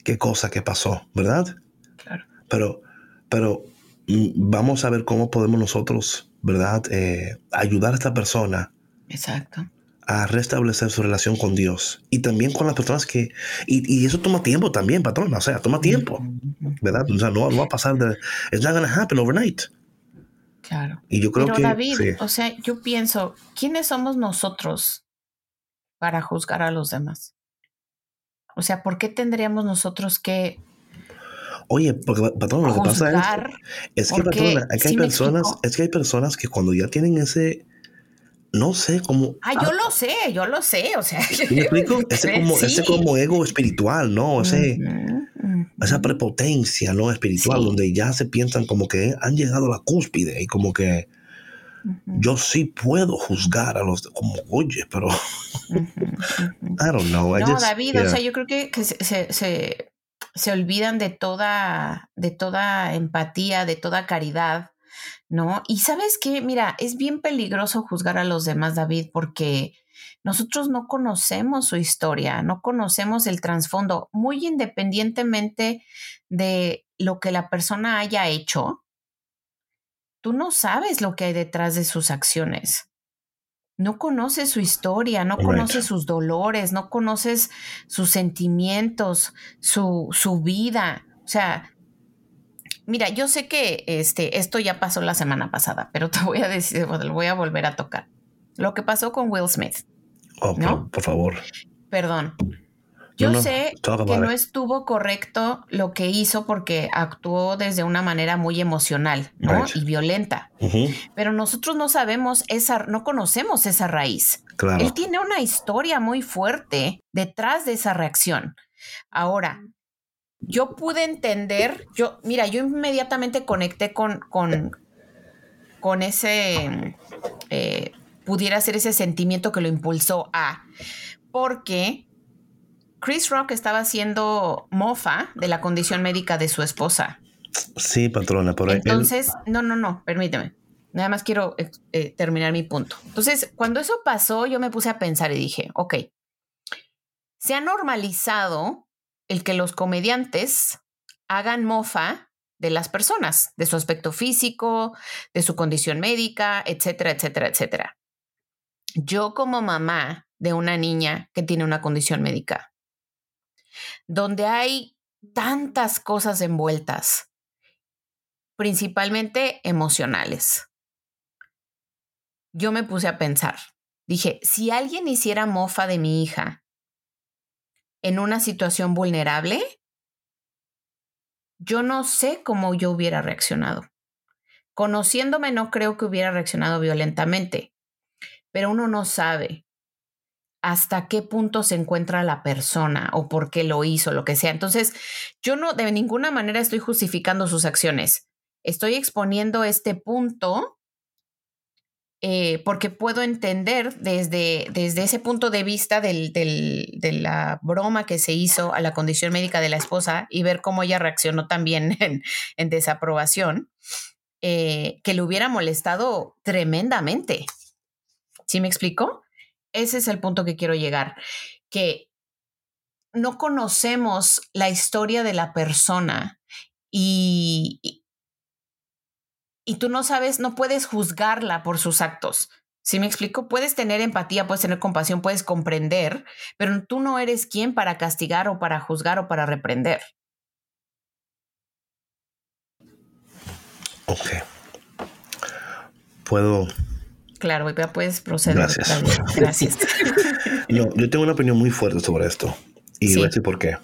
qué, cosa que pasó, ¿verdad? Claro. Pero, pero mm, vamos a ver cómo podemos nosotros, ¿verdad? Eh, ayudar a esta persona. Exacto. A restablecer su relación con Dios y también con las personas que. Y, eso toma tiempo también, patrón. O sea, toma tiempo, ¿verdad? O sea, no, va a pasar de. It's not to happen overnight. Claro. Y yo creo Pero que. David, o sea, yo pienso, ¿quiénes somos nosotros para juzgar a los demás? O sea, ¿por qué tendríamos nosotros que Oye, porque patrón, lo que pasa es, es que, patrón, hay personas, es que hay personas que cuando ya tienen ese, no sé cómo. Ah, yo lo sé, yo lo sé, o sea. ¿Me explico? Ese como, ese como ego espiritual, ¿no? Ese, esa prepotencia, ¿no? Espiritual, donde ya se piensan como que han llegado a la cúspide y como que yo sí puedo juzgar a los, como, oye, pero. I don't know. no, David, o sea, yo creo que, se, se, se olvidan de toda, de toda empatía, de toda caridad ¿no? Y sabes qué, mira, es bien peligroso juzgar a los demás, David, porque nosotros no conocemos su historia, no conocemos el trasfondo, muy independientemente de lo que la persona haya hecho, tú no sabes lo que hay detrás de sus acciones. No conoces su historia, no conoces sus dolores, no conoces sus sentimientos, su, su vida. O sea, Mira, yo sé que este, esto ya pasó la semana pasada, pero te voy a decir, lo voy a volver a tocar. Lo que pasó con Will Smith. Oh, por, favor. Perdón. Yo sé que no estuvo correcto lo que hizo porque actuó desde una manera muy emocional ¿no? y violenta. Pero nosotros no sabemos esa, no conocemos esa raíz. Claro. Él tiene una historia muy fuerte detrás de esa reacción. Ahora, yo pude entender, yo, mira, yo inmediatamente conecté con, con, con ese, eh, pudiera ser ese sentimiento que lo impulsó a, porque Chris Rock estaba haciendo mofa de la condición médica de su esposa. Sí, patrona, por ahí. Entonces, no, no, no, permíteme. Nada más quiero eh, eh, terminar mi punto. Entonces, cuando eso pasó, yo me puse a pensar y dije, ok, se ha normalizado el que los comediantes hagan mofa de las personas, de su aspecto físico, de su condición médica, etcétera, etcétera, etcétera. Yo como mamá de una niña que tiene una condición médica, donde hay tantas cosas envueltas, principalmente emocionales, yo me puse a pensar, dije, si alguien hiciera mofa de mi hija en una situación vulnerable, yo no sé cómo yo hubiera reaccionado. Conociéndome no creo que hubiera reaccionado violentamente, pero uno no sabe hasta qué punto se encuentra la persona o por qué lo hizo, lo que sea. Entonces, yo no de ninguna manera estoy justificando sus acciones. Estoy exponiendo este punto eh, porque puedo entender desde, desde ese punto de vista del, de la broma que se hizo a la condición médica de la esposa y ver cómo ella reaccionó también en, desaprobación, eh, que le hubiera molestado tremendamente. ¿Sí me explico? Ese es el punto que quiero llegar, que no conocemos la historia de la persona y, y tú no sabes, no puedes juzgarla por sus actos. ¿Sí me explico? Puedes tener empatía, puedes tener compasión, puedes comprender, pero tú no eres quien para castigar o para juzgar o para reprender. Ok. Puedo. Claro, ya puedes proceder. Gracias. Gracias. no, yo tengo una opinión muy fuerte sobre esto. Y voy a decir por qué.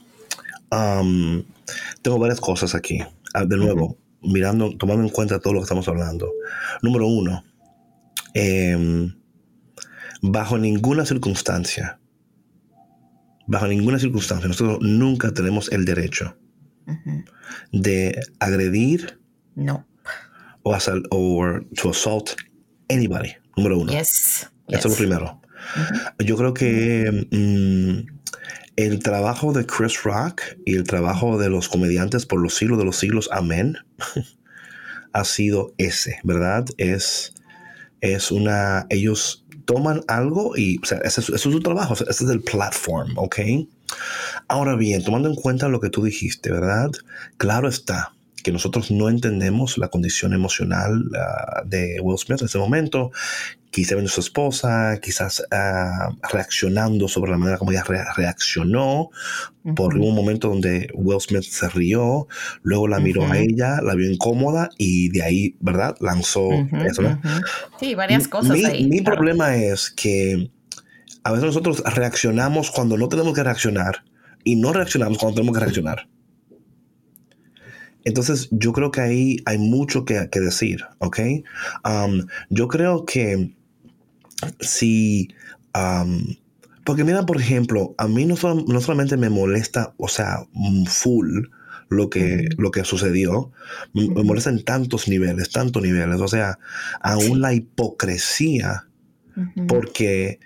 tengo varias cosas aquí. Ah, de nuevo, mirando, tomando en cuenta todo lo que estamos hablando. Número uno, em, bajo ninguna circunstancia, bajo ninguna circunstancia, nosotros nunca tenemos el derecho de agredir no. o, asal o to assault anybody. Número uno. Yes. Eso es lo primero. Yo creo que mm, el trabajo de Chris Rock y el trabajo de los comediantes por los siglos de los siglos, amén, ha sido ese, ¿verdad? Es, es una, ellos toman algo y, o sea, ese, es su trabajo, ese es el platform, ¿ok? Ahora bien, tomando en cuenta lo que tú dijiste, ¿verdad? Claro está, que nosotros no entendemos la condición emocional ah, de Will Smith en ese momento. Quizá viendo su esposa, quizás ah, reaccionando sobre la manera como ella reaccionó. Por un momento donde Will Smith se rió, luego la miró a ella, la vio incómoda y de ahí, ¿verdad? Lanzó eso, ¿no? Sí, varias cosas mi, ahí. Mi problema es que a veces nosotros reaccionamos cuando no tenemos que reaccionar y no reaccionamos cuando tenemos que reaccionar. Entonces, yo creo que ahí hay mucho que, decir, ¿ok? Um, yo creo que si... Um, porque mira, por ejemplo, a mí no, no, solamente me molesta, o sea, full lo que, lo que sucedió, me, molesta en tantos niveles, tantos niveles, o sea, aún la hipocresía, porque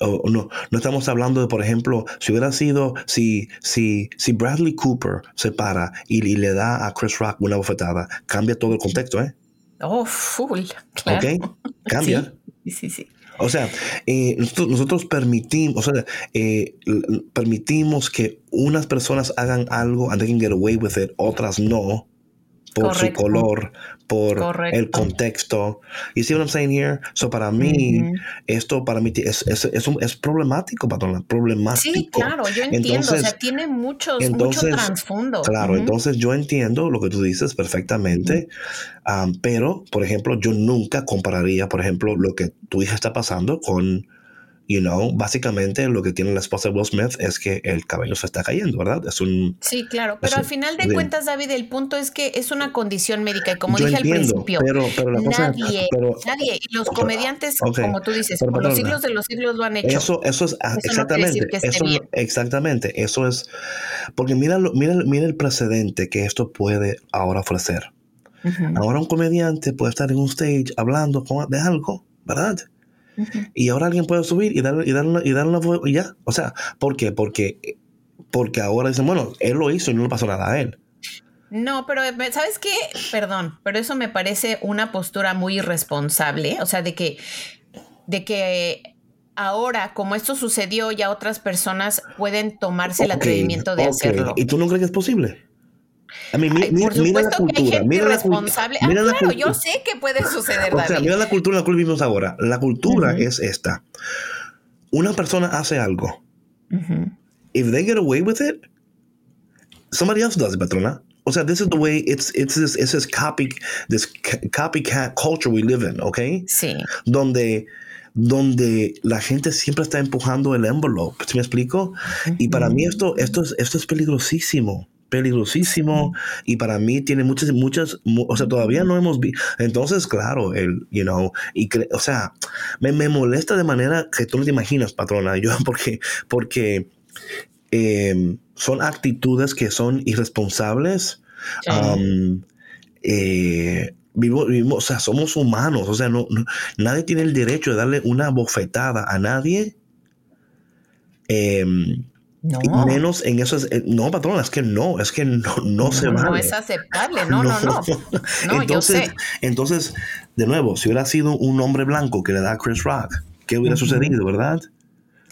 no, no estamos hablando de, por ejemplo, si hubiera sido, si, si, si Bradley Cooper se para y, le da a Chris Rock una bofetada, cambia todo el contexto, ¿eh? Oh, full. Claro. ¿Ok? Cambia. Sí, sí, sí. O sea, eh, nosotros, permitimos, o sea, eh, permitimos que unas personas hagan algo and they can get away with it, otras no por su color, por el contexto. You see what I'm saying here? So para mí, esto para mí es, es, es, es problemático, patrona, problemático. Sí, claro, yo entiendo, o sea, tiene muchos, mucho trasfondo. Claro, entonces yo entiendo lo que tú dices perfectamente, um, pero, por ejemplo, yo nunca compararía, por ejemplo, lo que tu hija está pasando con you know, básicamente lo que tiene la esposa de Will Smith es que el cabello se está cayendo, ¿verdad? Es un... Sí, claro, pero al final de cuentas, David, el punto es que es una condición médica y como dije al principio, pero, pero la cosa, nadie, nadie, y los comediantes, como tú dices, por los siglos de los siglos lo han hecho. Eso, eso es exactamente, eso, exactamente, eso es, porque mira, mira, mira el precedente que esto puede ahora ofrecer. Ahora un comediante puede estar en un stage hablando de algo, ¿verdad? Y ahora alguien puede subir y darle, y darle, y una y ya. O sea, ¿por qué? Porque, porque ahora dicen, bueno, él lo hizo y no le pasó nada a él. No, pero ¿sabes qué? Perdón, pero eso me parece una postura muy irresponsable. O sea, de que, de que ahora, como esto sucedió, ya otras personas pueden tomarse el atrevimiento de hacerlo. ¿Y tú no crees que es posible? A mí, por supuesto la cultura, que hay gente mira responsable. La, ah, claro, yo sé que puede suceder, O sea, mira la cultura la cual vivimos ahora. La cultura es esta. Una persona hace algo. If they get away with it, somebody else does it, patrona. O sea, this is the way it's it's this, it's this copy this copycat culture we live in, ¿ok? Sí. Donde donde la gente siempre está empujando el envelope, ¿sí me explico? Y para mí esto esto es esto es peligrosísimo peligrosísimo y para mí tiene muchas, muchas, o sea, todavía no hemos visto. Entonces, claro, el, you know, y o sea, me, me, molesta de manera que tú no te imaginas, patrona, yo, porque, porque em, son actitudes que son irresponsables. Eh, vivo, o sea, somos humanos, o sea, no, nadie tiene el derecho de darle una bofetada a nadie. Eh, no. Menos en eso. Es, eh, no, patrón, es que no, es que no, no, se vale. No es aceptable, no, no, no. no. entonces, entonces, de nuevo, si hubiera sido un hombre blanco que le da a Chris Rock, ¿qué hubiera sucedido, verdad?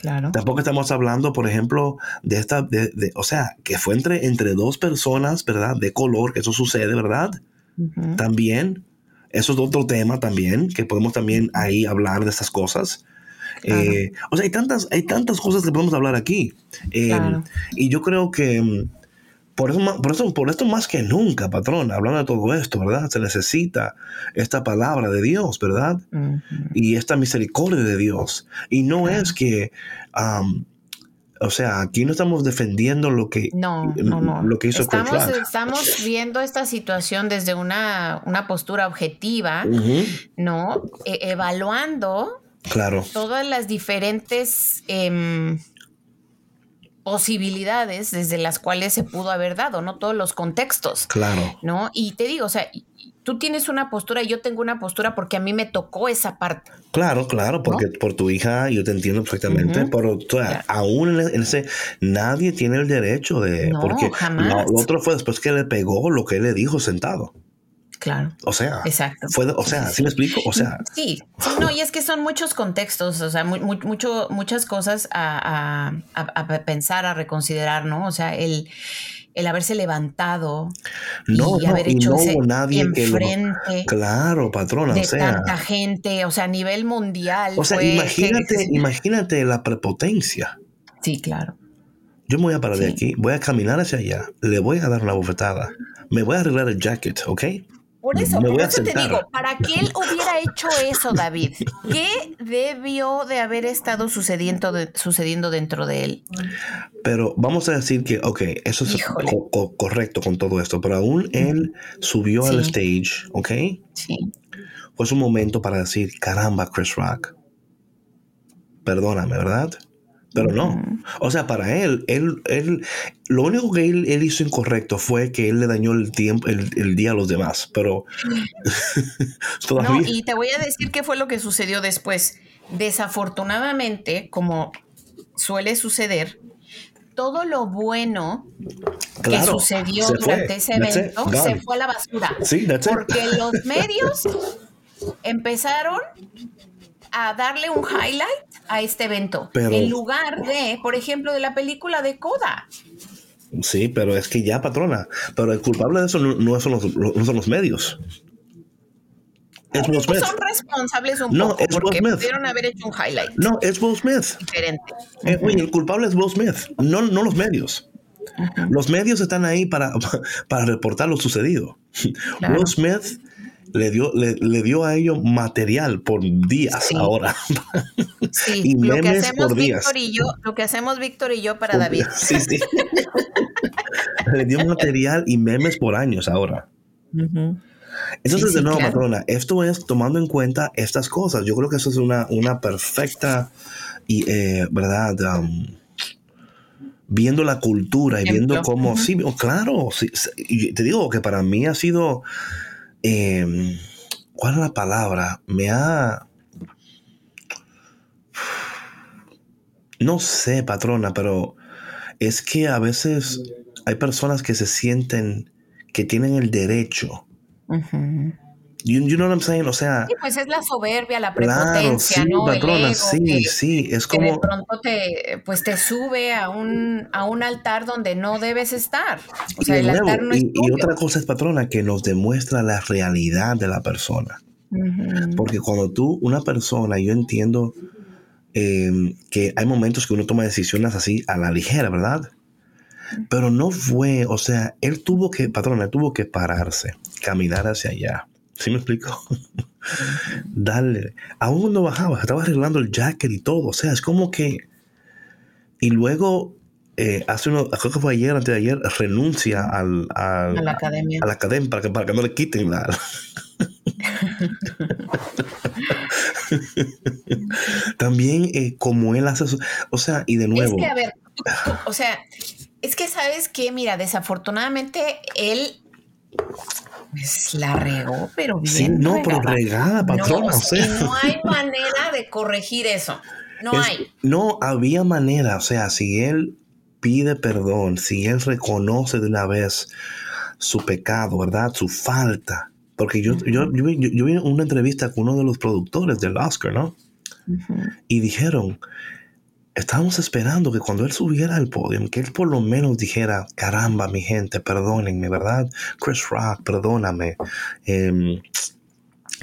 Claro. Tampoco estamos hablando, por ejemplo, de esta, de, de, o sea, que fue entre, entre dos personas, ¿verdad? De color, que eso sucede, ¿verdad? También. eso es otro tema también, que podemos también ahí hablar de estas cosas. Eh, o sea, hay tantas, hay tantas cosas que podemos hablar aquí. Eh, y yo creo que mm, por eso, por, eso, por esto más que nunca, patrón, hablando de todo esto, ¿verdad? Se necesita esta palabra de Dios, ¿verdad? Y esta misericordia de Dios. Y no es que... o sea, aquí no estamos defendiendo lo que, no, no, no. Lo que hizo estamos, estamos viendo esta situación desde una, una postura objetiva, ¿no? E, evaluando Claro. Todas las diferentes em, posibilidades desde las cuales se pudo haber dado, ¿no? Todos los contextos. Claro. ¿No? Y te digo, o sea, tú tienes una postura y yo tengo una postura porque a mí me tocó esa parte. Claro, claro, porque por tu hija yo te entiendo perfectamente, pero aún en ese, nadie tiene el derecho de... No, porque jamás. lo otro fue después que le pegó lo que él le dijo sentado. Claro. O sea, Exacto. Fue, o sea, ¿sí me explico? O sea. Sí, no, y es que son muchos contextos, o sea, mucho, muchas cosas a, pensar, a reconsiderar, ¿no? O sea, el, el haberse levantado no, y haber hecho no ese nadie que claro, patrona, de o sea, tanta gente, o sea, a nivel mundial. O sea, imagínate, imagínate la prepotencia. Sí, claro. Yo me voy a parar de aquí, voy a caminar hacia allá, le voy a dar una bofetada me voy a arreglar el jacket, ¿ok? Por eso, por eso te digo, para que él hubiera hecho eso, David, ¿qué debió de haber estado sucediendo, sucediendo dentro de él? Pero vamos a decir que, ok, eso es correcto con todo esto, pero aún él subió al stage, ¿ok? Sí. Fue su momento para decir, caramba, Chris Rock, perdóname, ¿verdad? Pero no. O sea, para él, él, él, lo único que él, hizo incorrecto fue que él le dañó el tiempo, el, día a los demás. Pero No, y te voy a decir qué fue lo que sucedió después. Desafortunadamente, como suele suceder, todo lo bueno que sucedió durante ese evento se fue a la basura. Sí, porque los medios empezaron a darle un highlight a este evento. en lugar de, por ejemplo, de la película de Coda. Sí, pero es que ya, patrona. Pero el culpable de eso no, son, los, no son los medios. Es Will Smith. Son responsables un no, poco es porque pudieron haber hecho un highlight. No, es Will Smith. Diferente. Eh, el culpable es Will Smith, no, no los medios. Los medios están ahí para, para reportar lo sucedido. Will Smith le dio, le, dio a ellos material por días ahora. Sí, y lo que hacemos Víctor y yo, lo que hacemos Víctor y yo para David. Sí, sí. le dio material y memes por años ahora. Entonces, de nuevo, patrona, esto es tomando en cuenta estas cosas. Yo creo que eso es una, una perfecta y, eh, ¿verdad? Um, viendo la cultura y viendo cómo, sí, claro, sí, te digo que para mí ha sido Em, ¿cuál es la palabra? Me ha... No sé, patrona, pero es que a veces hay personas que se sienten que tienen el derecho. You, know what I'm saying? O sea. Sí, pues es la soberbia, la prepotencia, ¿no? Patrona, sí, sí. Es como. de pronto te, pues te sube a un, a un altar donde no debes estar. O sea, el altar no es y, y, otra cosa es, patrona, que nos demuestra la realidad de la persona. Porque cuando tú, una persona, yo entiendo em, que hay momentos que uno toma decisiones así a la ligera, ¿verdad? Pero no fue, o sea, él tuvo que, patrona, él tuvo que pararse, caminar hacia allá ¿Sí me explico? Dale. Aún cuando bajaba, estaba arreglando el jacket y todo. O sea, es como que. Y luego, eh, hace uno, creo que fue ayer, antes de ayer, renuncia al, a la academia. A la academia para que, para que no le quiten la. También eh, como él hace eso. O sea, y de nuevo. Es que, a ver, o sea, es que sabes que, mira, desafortunadamente él pues la regó, pero bien. Sí, no, pero regada, patrona. No, o sea. no hay manera de corregir eso. No hay. No había manera. O sea, si él pide perdón, si él reconoce de una vez su pecado, ¿verdad? Su falta. Porque yo, yo, yo, yo, vi una entrevista con uno de los productores del Oscar, ¿no? Y dijeron, estábamos esperando que cuando él subiera al podio, que él por lo menos dijera, caramba, mi gente, perdónenme, ¿verdad? Chris Rock, perdóname. Em,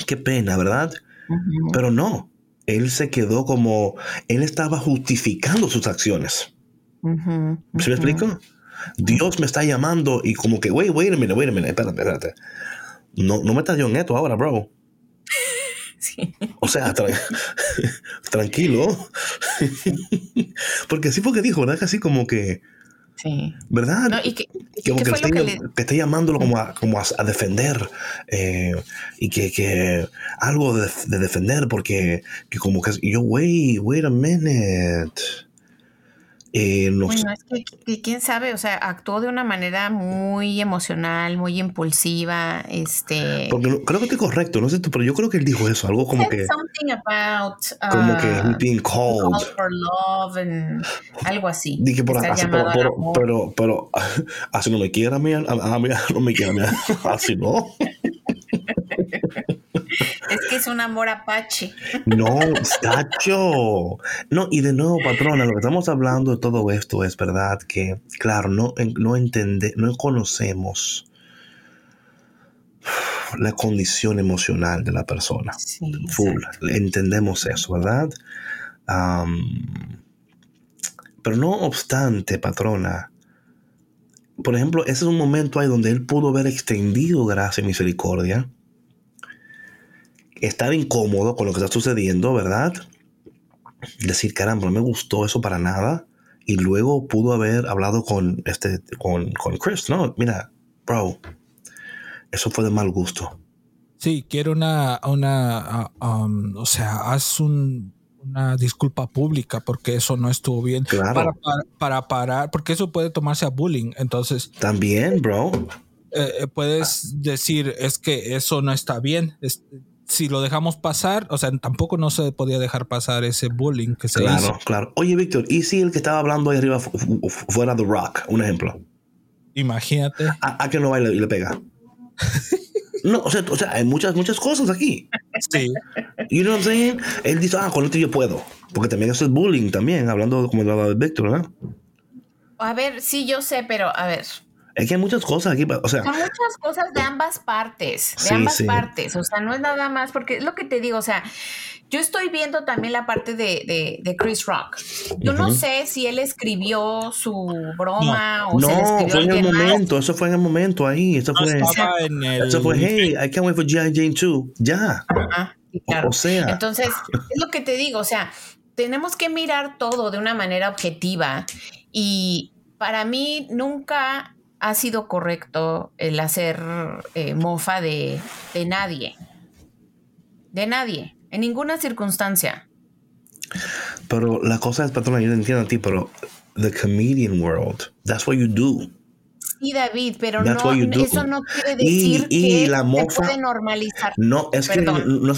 qué pena, ¿verdad? Pero no, él se quedó como, él estaba justificando sus acciones. ¿Se me explico? Dios me está llamando y como que, wait, wait a minute, wait a minute, espérate, espérate. No, no metas yo en esto ahora, bro. Sí. O sea, tranquilo. porque así fue que dijo, ¿verdad? Así como que, Sí. ¿Verdad? y que, como que, esté, llamándolo como a, como a, defender eh, y que, que algo de, de, defender porque que como que yo, wait, wait a minute. Eh, bueno, es que, quién sabe, o sea, actuó de una manera muy emocional, muy impulsiva, este... Porque creo que es correcto, no sé tú, pero yo creo que él dijo eso, algo como que... como que uh, being called. for love and algo así. Dije por, así, pero, pero, pero, pero, así no me quiera a mí, a, mí no me quiera a mí, así no. Es que es un amor apache. No, Sacho. No, y de nuevo, patrona, lo que estamos hablando de todo esto es verdad que, claro, no, no entende, no conocemos la condición emocional de la persona. Full. Entendemos eso, ¿verdad? pero no obstante, patrona, por ejemplo, ese es un momento ahí donde él pudo haber extendido gracia y misericordia estar incómodo con lo que está sucediendo, ¿verdad? Decir, caramba, no me gustó eso para nada. Y luego pudo haber hablado con, este, con, con Chris, ¿no? Mira, bro, eso fue de mal gusto. Sí, quiero una, una um, o sea, haz una disculpa pública porque eso no estuvo bien. Claro. Para, parar, porque eso puede tomarse a bullying. Entonces. También, bro. Eh, eh, puedes decir, es que eso no está bien si lo dejamos pasar, o sea, tampoco no se podía dejar pasar ese bullying que se claro, hizo. Claro, claro. Oye, Víctor, ¿y si el que estaba hablando ahí arriba fuera The Rock? Un ejemplo. Imagínate. ¿A, que no va y le, pega? no, o sea, o sea, hay muchas, muchas cosas aquí. Sí. You know what I'm saying? Él dice, ah, con esto yo puedo. Porque también eso es bullying también, hablando como hablaba de Víctor, ¿verdad? A ver, sí, yo sé, pero a ver, es que hay muchas cosas aquí, o sea. Hay muchas cosas de ambas partes, de ambas partes, o sea, no es nada más, porque es lo que te digo, o sea, yo estoy viendo también la parte de, de, Chris Rock. Yo no sé si él escribió su broma o no, se le escribió fue en el momento, eso fue en el momento ahí, eso fue, en el... eso fue, hey, I can't wait for G.I. Jane 2, ya. claro. O sea. Entonces, es lo que te digo, o sea, tenemos que mirar todo de una manera objetiva y para mí nunca ha sido correcto el hacer eh, mofa de, de nadie. De nadie, en ninguna circunstancia. Pero la cosa es, patrona, yo entiendo a ti, pero the comedian world, that's what you do. Sí, David, pero no, eso no quiere decir que la se puede normalizar. No, es que no, no,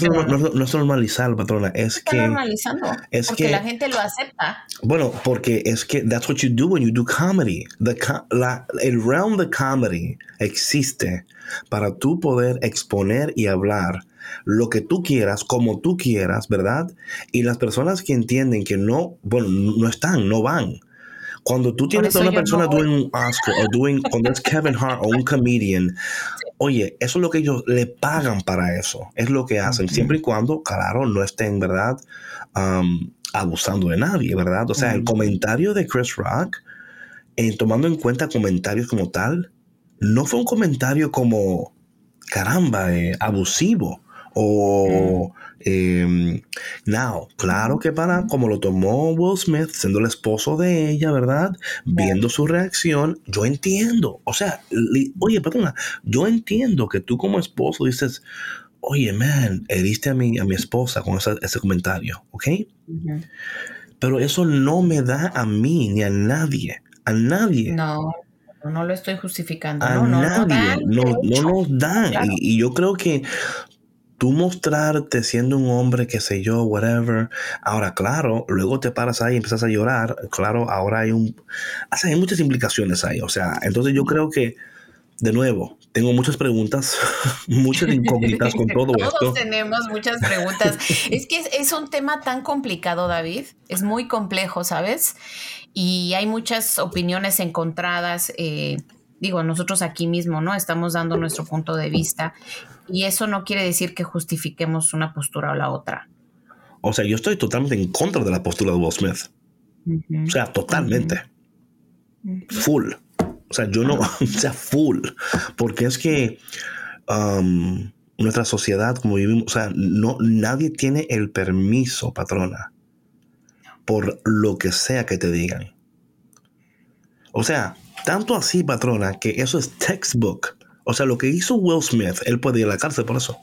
no, es normalizar, patrona, es que... normalizando, es porque que, la gente lo acepta. Bueno, porque es que that's what you do when you do comedy. The, la, el realm de comedy existe para tú poder exponer y hablar lo que tú quieras, como tú quieras, ¿verdad? Y las personas que entienden que no, bueno, no están, no van cuando tú tienes a una persona doing un Oscar o doing, cuando es Kevin Hart o un comedian, oye, eso es lo que ellos le pagan para eso. Es lo que hacen, siempre y cuando, claro, no estén, ¿verdad? Um, abusando de nadie, ¿verdad? O sea, el comentario de Chris Rock, en, tomando en cuenta comentarios como tal, no fue un comentario como, caramba, eh, abusivo o eh, now, claro que para como lo tomó Will Smith, siendo el esposo de ella, ¿verdad? Viendo su reacción, yo entiendo. O sea, oye, perdona, yo entiendo que tú como esposo dices, oye, man, heriste a mi, a mi esposa con ese comentario, ¿ok? Pero eso no me da a mí ni a nadie, a nadie. No, no lo estoy justificando. A no, nadie, no, no, nos dan. y, yo creo que tú mostrarte siendo un hombre, qué sé yo, whatever. Ahora, claro, luego te paras ahí y empiezas a llorar. Claro, ahora hay un. hay muchas implicaciones ahí. O sea, entonces yo creo que, de nuevo, tengo muchas preguntas, muchas incógnitas con todo Todos esto. Todos tenemos muchas preguntas. es que es, un tema tan complicado, David. Es muy complejo, ¿sabes? Y hay muchas opiniones encontradas. Eh, digo, nosotros aquí mismo, ¿no? Estamos dando nuestro punto de vista y eso no quiere decir que justifiquemos una postura o la otra. O sea, yo estoy totalmente en contra de la postura de Will Smith. O sea, totalmente. Full. O sea, yo no, o sea, full. Porque es que um, nuestra sociedad, como vivimos, o sea, no, nadie tiene el permiso, patrona, por lo que sea que te digan. O sea, tanto así, patrona, que eso es textbook. O sea, lo que hizo Will Smith, él puede ir a la cárcel por eso.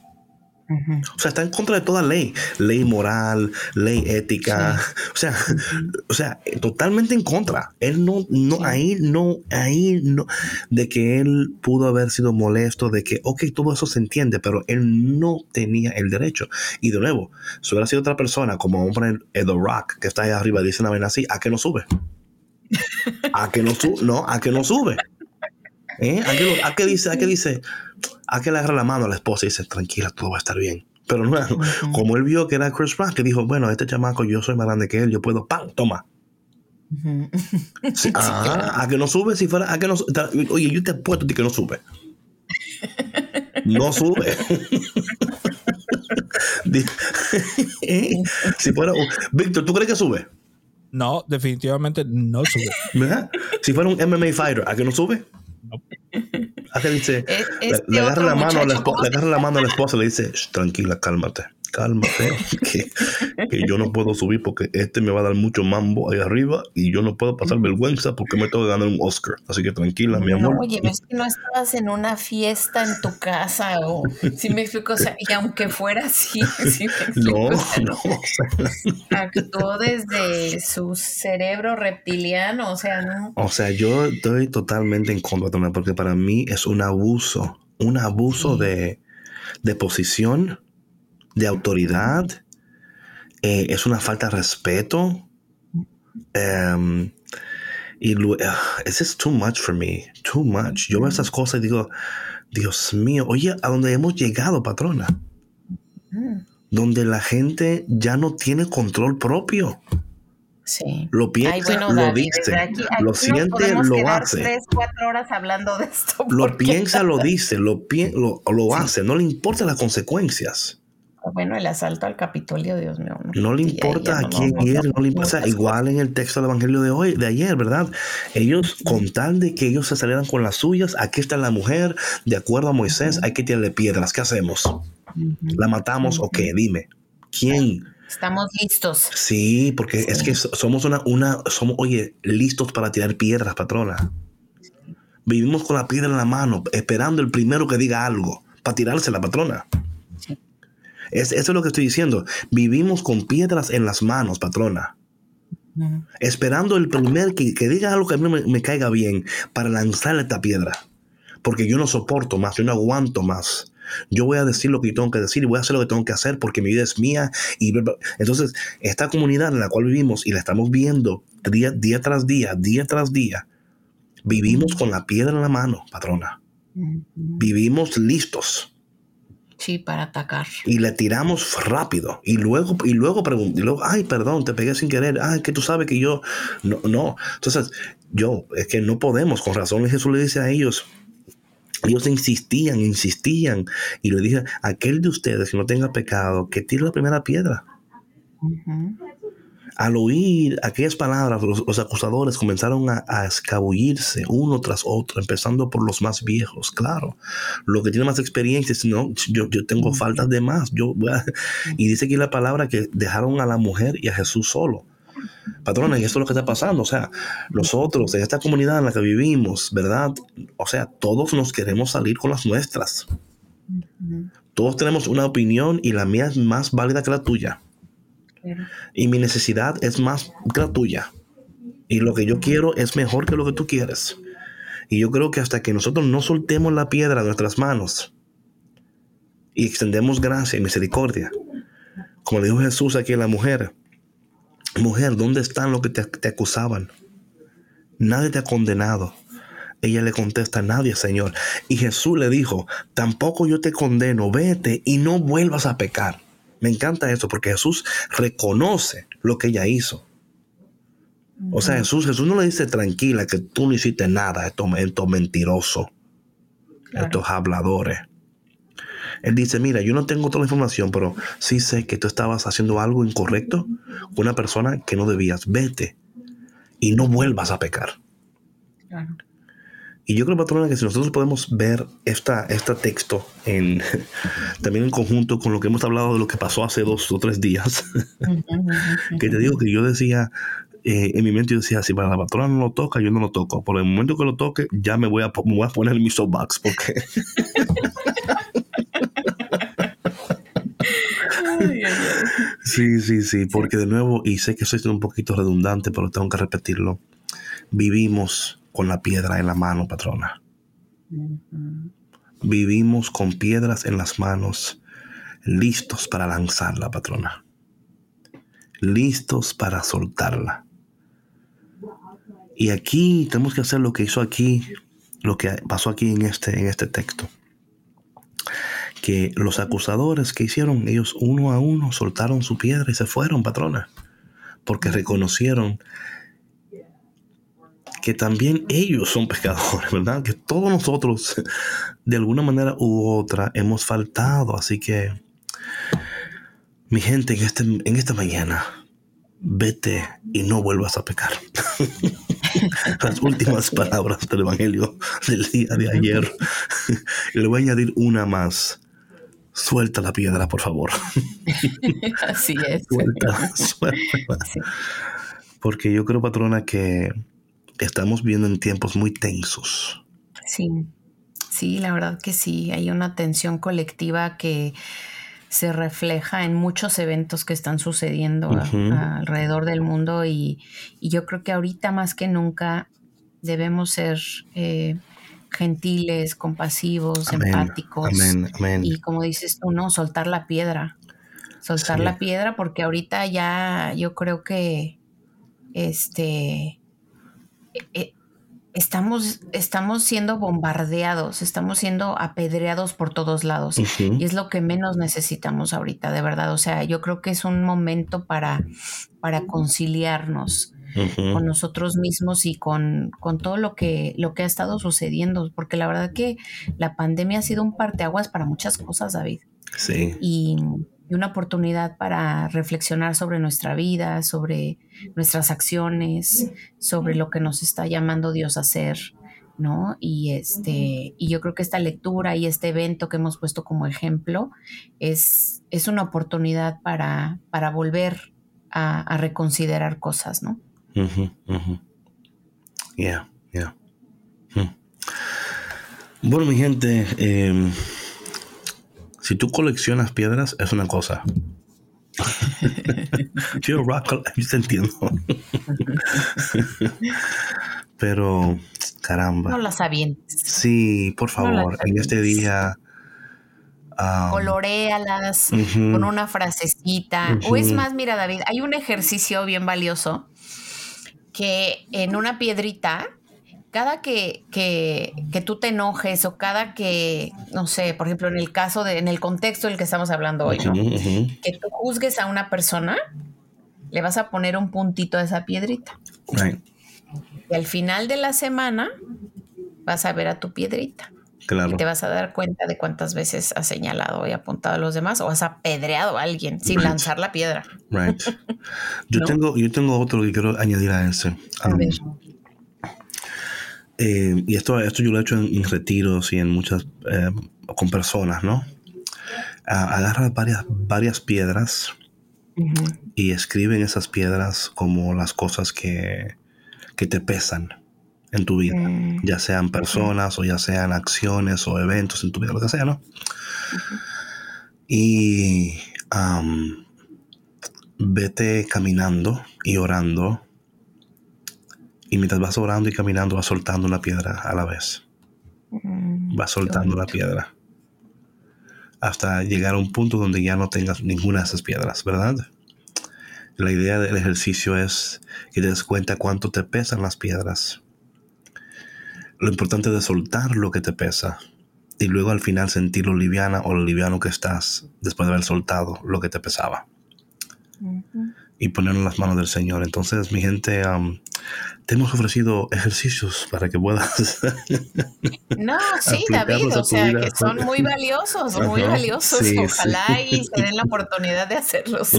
O sea, está en contra de toda ley, ley moral, ley ética, o sea, o sea, totalmente en contra. Él no, no, ahí no, ahí no, de que él pudo haber sido molesto, de que, ok, todo eso se entiende, pero él no tenía el derecho. Y de nuevo, si hubiera sido otra persona, como hombre The Rock, que está ahí arriba, dice una vez así, ¿a qué no sube? ¿A qué no sube? No, ¿a qué no sube? ¿Eh? ¿A, qué, dice? ¿A qué dice? ¿A qué le agarra la mano a la esposa y dice, tranquila, todo va a estar bien? Pero no, como él vio que era Chris Rock, que dijo, bueno, este chamaco, yo soy más grande que él, yo puedo, ¡pam! Toma. ah, a que no sube si fuera, a que no Oye, yo te apuesto que no sube. No sube. ¿Eh? si fuera, Víctor, ¿tú crees que sube? No, definitivamente no sube. Si fuera un MMA fighter, ¿a que no sube? ¿A qué dice? le, le, agarra la mano a la le agarra la mano a la esposa y le dice, tranquila, cálmate cálmate, que, que, yo no puedo subir porque este me va a dar mucho mambo ahí arriba y yo no puedo pasar vergüenza porque me tengo que ganar un Oscar. Así que tranquila, mi amor. oye, es que no estabas en una fiesta en tu casa o si me explico, o sea, y aunque fuera así, ¿sí no, no. Actuó desde su cerebro reptiliano, o sea, no. O sea, yo estoy totalmente en contra porque para mí es un abuso, un abuso de, de posición de autoridad, eh, es una falta de respeto. Um, y uh, es too much for me, too much. Yo veo esas cosas y digo, Dios mío, oye, a dónde hemos llegado, patrona. Donde la gente ya no tiene control propio. Sí. Lo piensa, lo dice, lo siente, lo hace. Tres, cuatro horas hablando de esto. Lo piensa, lo dice, lo, lo, lo hace. No le importan las consecuencias. Bueno, el asalto al Capitolio, Dios mío. No, le importa a quién es, no, le importa. igual en el texto del Evangelio de hoy, de ayer, ¿verdad? Ellos, con tal de que ellos se salieran con las suyas, aquí está la mujer, de acuerdo a Moisés, hay que tirarle piedras. ¿Qué hacemos? ¿La matamos o qué? Dime. ¿Quién? Estamos listos. Sí, porque es que somos una, una, somos, oye, listos para tirar piedras, patrona. Vivimos con la piedra en la mano, esperando el primero que diga algo, para tirarse la patrona. Es, eso es lo que estoy diciendo. Vivimos con piedras en las manos, patrona. Esperando el primer que, diga algo que a mí me, caiga bien para lanzarle esta piedra. Porque yo no soporto más, yo no aguanto más. Yo voy a decir lo que tengo que decir y voy a hacer lo que tengo que hacer porque mi vida es mía. Y entonces, esta comunidad en la cual vivimos y la estamos viendo día, día tras día, día tras día, vivimos con la piedra en la mano, patrona. Vivimos listos Sí, para atacar. Y le tiramos rápido. Y luego, y luego y luego, ay, perdón, te pegué sin querer. Ay, que tú sabes que yo. No, no. Entonces, yo, es que no podemos. Con razón Jesús le dice a ellos. Ellos insistían, insistían. Y le dije, aquel de ustedes que no tenga pecado, que tire la primera piedra al oír aquellas palabras, los, acusadores comenzaron a, escabullirse uno tras otro, empezando por los más viejos. Claro, lo que tiene más experiencia, no, yo, yo tengo faltas de más. Yo y dice aquí la palabra que dejaron a la mujer y a Jesús solo. Patrona, y esto es lo que está pasando. O sea, nosotros en esta comunidad en la que vivimos, ¿verdad? O sea, todos nos queremos salir con las nuestras. Todos tenemos una opinión y la mía es más válida que la tuya. Y mi necesidad es más que la tuya. Y lo que yo quiero es mejor que lo que tú quieres. Y yo creo que hasta que nosotros no soltemos la piedra de nuestras manos y extendemos gracia y misericordia, como le dijo Jesús aquí a la mujer, mujer, ¿dónde están los que te, te acusaban? Nadie te ha condenado. Ella le contesta, nadie, Señor. Y Jesús le dijo, tampoco yo te condeno, vete y no vuelvas a pecar. Me encanta eso porque Jesús reconoce lo que ella hizo. O sea, Jesús, Jesús no le dice tranquila que tú no hiciste nada, estos, estos mentirosos, estos habladores. Él dice, mira, yo no tengo toda la información, pero sí sé que tú estabas haciendo algo incorrecto con una persona que no debías. Vete y no vuelvas a pecar. Y yo creo, patrona, que si nosotros podemos ver esta, este texto en, también en conjunto con lo que hemos hablado de lo que pasó hace dos o tres días, que te digo que yo decía, eh, en mi mente yo decía, si para la patrona no lo toca, yo no lo toco. Por el momento que lo toque, ya me voy a, me voy a poner mi soapbox, porque... sí, sí, sí, porque de nuevo, y sé que soy un poquito redundante, pero tengo que repetirlo, vivimos con la piedra en la mano, patrona. Vivimos con piedras en las manos, listos para lanzarla, patrona. Listos para soltarla. Y aquí tenemos que hacer lo que hizo aquí, lo que pasó aquí en este, en este texto. Que los acusadores que hicieron, ellos uno a uno soltaron su piedra y se fueron, patrona. Porque reconocieron que también ellos son pecadores, ¿verdad? Que todos nosotros, de alguna manera u otra, hemos faltado. Así que, mi gente, en, este, en esta mañana, vete y no vuelvas a pecar. Las últimas palabras del Evangelio del día de ayer. y le voy a añadir una más. Suelta la piedra, por favor. Así es. Suelta, suelta. Porque yo creo, patrona, que estamos viendo en tiempos muy tensos. Sí, sí, la verdad que sí. Hay una tensión colectiva que se refleja en muchos eventos que están sucediendo alrededor del mundo y, yo creo que ahorita más que nunca debemos ser eh, gentiles, compasivos, empáticos y como dices tú, no, soltar la piedra, soltar la piedra porque ahorita ya yo creo que este eh, estamos, estamos siendo bombardeados, estamos siendo apedreados por todos lados y es lo que menos necesitamos ahorita, de verdad. O sea, yo creo que es un momento para, para conciliarnos. con nosotros mismos y con, con, todo lo que, lo que ha estado sucediendo, porque la verdad que la pandemia ha sido un parteaguas para muchas cosas, David. Sí. Y, y una oportunidad para reflexionar sobre nuestra vida, sobre nuestras acciones, sobre lo que nos está llamando Dios a hacer, ¿no? Y este, y yo creo que esta lectura y este evento que hemos puesto como ejemplo es, es una oportunidad para, para volver a, reconsiderar cosas, ¿no? Ya, ya. Hmm. Bueno, mi gente, eh, si tú coleccionas piedras, es una cosa. yo, rock, yo te entiendo. Pero, caramba. No las avientes. Sí, por favor, en este día. Um, Colorealas con una frasecita. O es más, mira, David, hay un ejercicio bien valioso que en una piedrita cada que, que, tú te enojes o cada que, no sé, por ejemplo, en el caso de, en el contexto del que estamos hablando hoy, ¿no? Que tú juzgues a una persona, le vas a poner un puntito a esa piedrita. Y al final de la semana vas a ver a tu piedrita. Claro. Y te vas a dar cuenta de cuántas veces has señalado y apuntado a los demás o has apedreado a alguien sin lanzar la piedra. Right. Yo, tengo, yo tengo otro que quiero añadir a ese. Um, eh, y esto, esto yo lo he hecho en, retiros y en muchas, eh, con personas, ¿no? agarra varias, varias piedras y escriben esas piedras como las cosas que, que te pesan en tu vida, ya sean personas o ya sean acciones o eventos en tu vida, lo que sea, ¿no? Y vete caminando y orando y mientras vas orando y caminando, vas soltando una piedra a la vez. Mm, vas soltando la piedra. Hasta llegar a un punto donde ya no tengas ninguna de esas piedras, ¿verdad? La idea del ejercicio es que te des cuenta cuánto te pesan las piedras. Lo importante es soltar lo que te pesa y luego al final sentir lo liviana o lo liviano que estás después de haber soltado lo que te pesaba. Y ponerlo en las manos del Señor. Entonces, mi gente, te hemos ofrecido ejercicios para que puedas. no, sí, David, o sea, que son muy valiosos, muy valiosos. Ojalá y se den la oportunidad de hacerlos.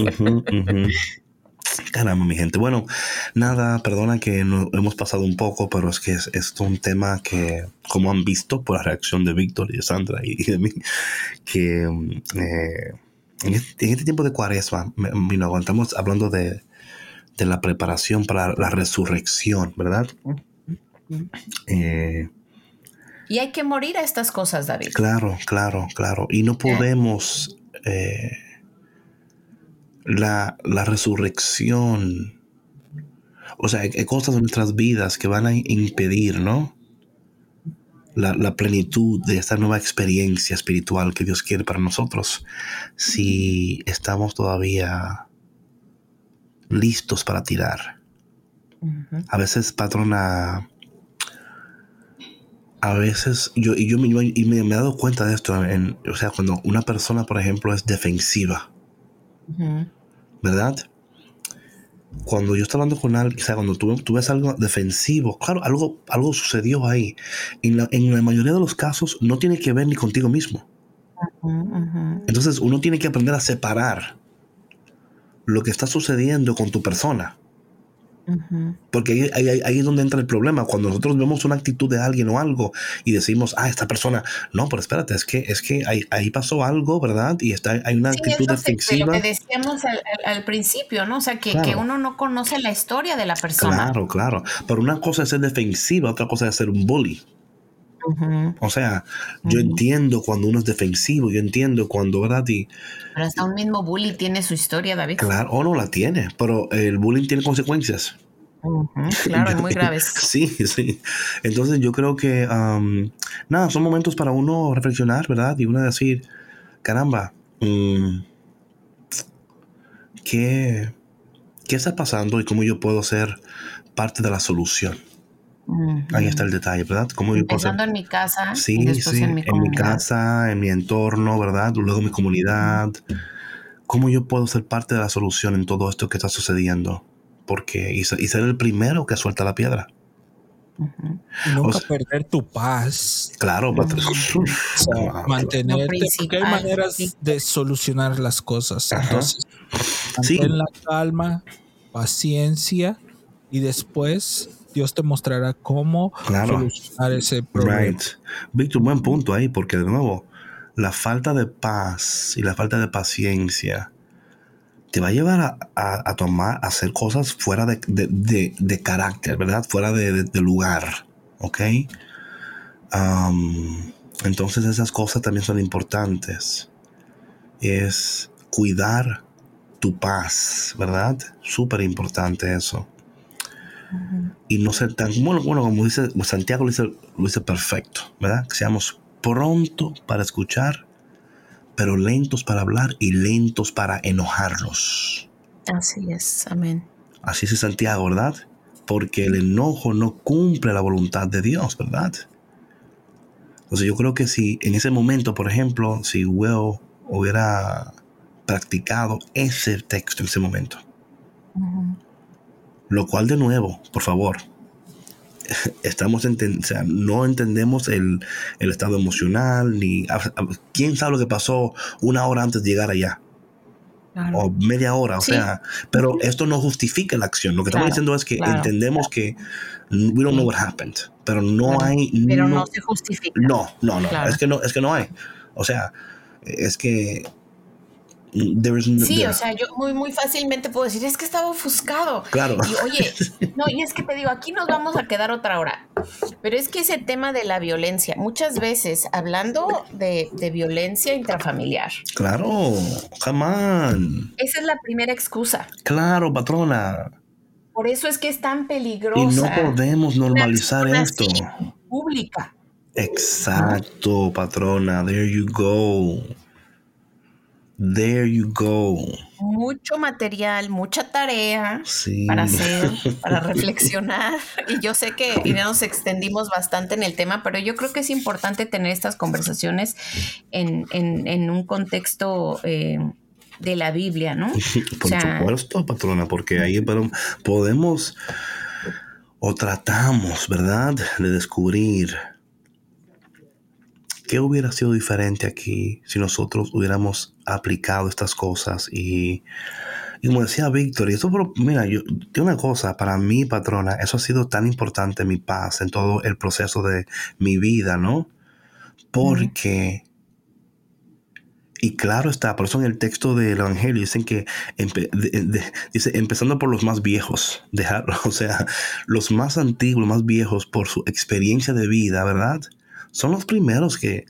Caramba, mi gente. Bueno, nada, perdona que no, hemos pasado un poco, pero es que es, es, un tema que, como han visto por la reacción de Víctor y de Sandra y, de mí, que eh, este, en, este, tiempo de cuaresma, estamos hablando de, de, la preparación para la resurrección, ¿verdad? Eh, y hay que morir a estas cosas, David. Claro, claro, claro. Y no podemos... Eh, la, la resurrección. O sea, hay, cosas en nuestras vidas que van a impedir, ¿no? La, la, plenitud de esta nueva experiencia espiritual que Dios quiere para nosotros. Si estamos todavía listos para tirar. A veces, patrona, a veces, yo, y yo, me, y me, he dado cuenta de esto, en, o sea, cuando una persona, por ejemplo, es defensiva, ¿verdad? Cuando yo estoy hablando con alguien, o sea, cuando tú, tú, ves algo defensivo, claro, algo, algo sucedió ahí. En la, en la mayoría de los casos no tiene que ver ni contigo mismo. Entonces uno tiene que aprender a separar lo que está sucediendo con tu persona porque ahí, ahí, es donde entra el problema. Cuando nosotros vemos una actitud de alguien o algo y decimos, ah, esta persona, no, pero espérate, es que, es que ahí, ahí pasó algo, ¿verdad? Y está, hay una actitud defensiva. lo que decíamos al, principio, ¿no? O sea, que, que, uno no conoce la historia de la persona. Claro, claro. Pero una cosa es ser defensiva, otra cosa es ser un bully. O sea, yo entiendo cuando uno es defensivo, yo entiendo cuando, ¿verdad? Y, pero hasta un mismo bully tiene su historia, David. Claro, o no la tiene, pero el bullying tiene consecuencias. claro, muy graves. Sí, sí. Entonces yo creo que, nada, son momentos para uno reflexionar, ¿verdad? Y uno decir, caramba, mm, ¿qué, ¿qué está pasando y cómo yo puedo ser parte de la solución? Ahí está el detalle, ¿verdad? ¿Cómo Empezando en mi casa. Sí, sí, en mi, en mi, casa, en mi entorno, ¿verdad? Luego mi comunidad. ¿Cómo yo puedo ser parte de la solución en todo esto que está sucediendo? Porque y, ser el primero que suelta la piedra. nunca perder tu paz. Claro, mantenerte. Porque hay maneras de solucionar las cosas. Entonces, mantén la calma, paciencia y después Dios te mostrará cómo solucionar ese problema. Right. Víctor, buen punto ahí, porque de nuevo, la falta de paz y la falta de paciencia te va a llevar a, tomar, a hacer cosas fuera de, carácter, ¿verdad? Fuera de, lugar, ¿ok? entonces esas cosas también son importantes. Es cuidar tu paz, ¿verdad? Súper importante eso y no ser tan, bueno, bueno como dice Santiago lo dice, lo dice perfecto, ¿verdad? Que seamos pronto para escuchar, pero lentos para hablar y lentos para enojarnos. Así es, amén. Así es Santiago, ¿verdad? Porque el enojo no cumple la voluntad de Dios, ¿verdad? Entonces yo creo que si en ese momento, por ejemplo, si Will hubiera practicado ese texto en ese momento, lo cual de nuevo, por favor, estamos o sea, no entendemos el, estado emocional, ni quién sabe lo que pasó una hora antes de llegar allá. O media hora, o sea, pero esto no justifica la acción. Lo que estamos diciendo es que entendemos que we don't know what happened, pero no hay. Pero no, se justifica. No, no, no, es que no, es que no hay. O sea, es que sí, o sea, yo muy, muy fácilmente puedo decir, es que estaba ofuscado. Claro. Y oye, no, y es que te digo, aquí nos vamos a quedar otra hora. Pero es que ese tema de la violencia, muchas veces hablando de, violencia intrafamiliar. Claro, jamás. Esa es la primera excusa. Claro, patrona. Por eso es que es tan peligroso. Y no podemos normalizar esto. Pública. Exacto, patrona. There you go. There you go. Mucho material, mucha tarea para hacer, para reflexionar. Y yo sé que ya nos extendimos bastante en el tema, pero yo creo que es importante tener estas conversaciones en, un contexto eh, de la Biblia, ¿no? Por supuesto, patrona, porque ahí podemos o tratamos, ¿verdad?, de descubrir qué hubiera sido diferente aquí si nosotros hubiéramos aplicado estas cosas y como decía Víctor, y eso, mira, yo, una cosa, para mí, patrona, eso ha sido tan importante mi paz en todo el proceso de mi vida, ¿no? Porque, y claro está, por eso en el texto del Evangelio dicen que, dice, empezando por los más viejos, dejar, o sea, los más antiguos, los más viejos, por su experiencia de vida, ¿verdad? Son los primeros que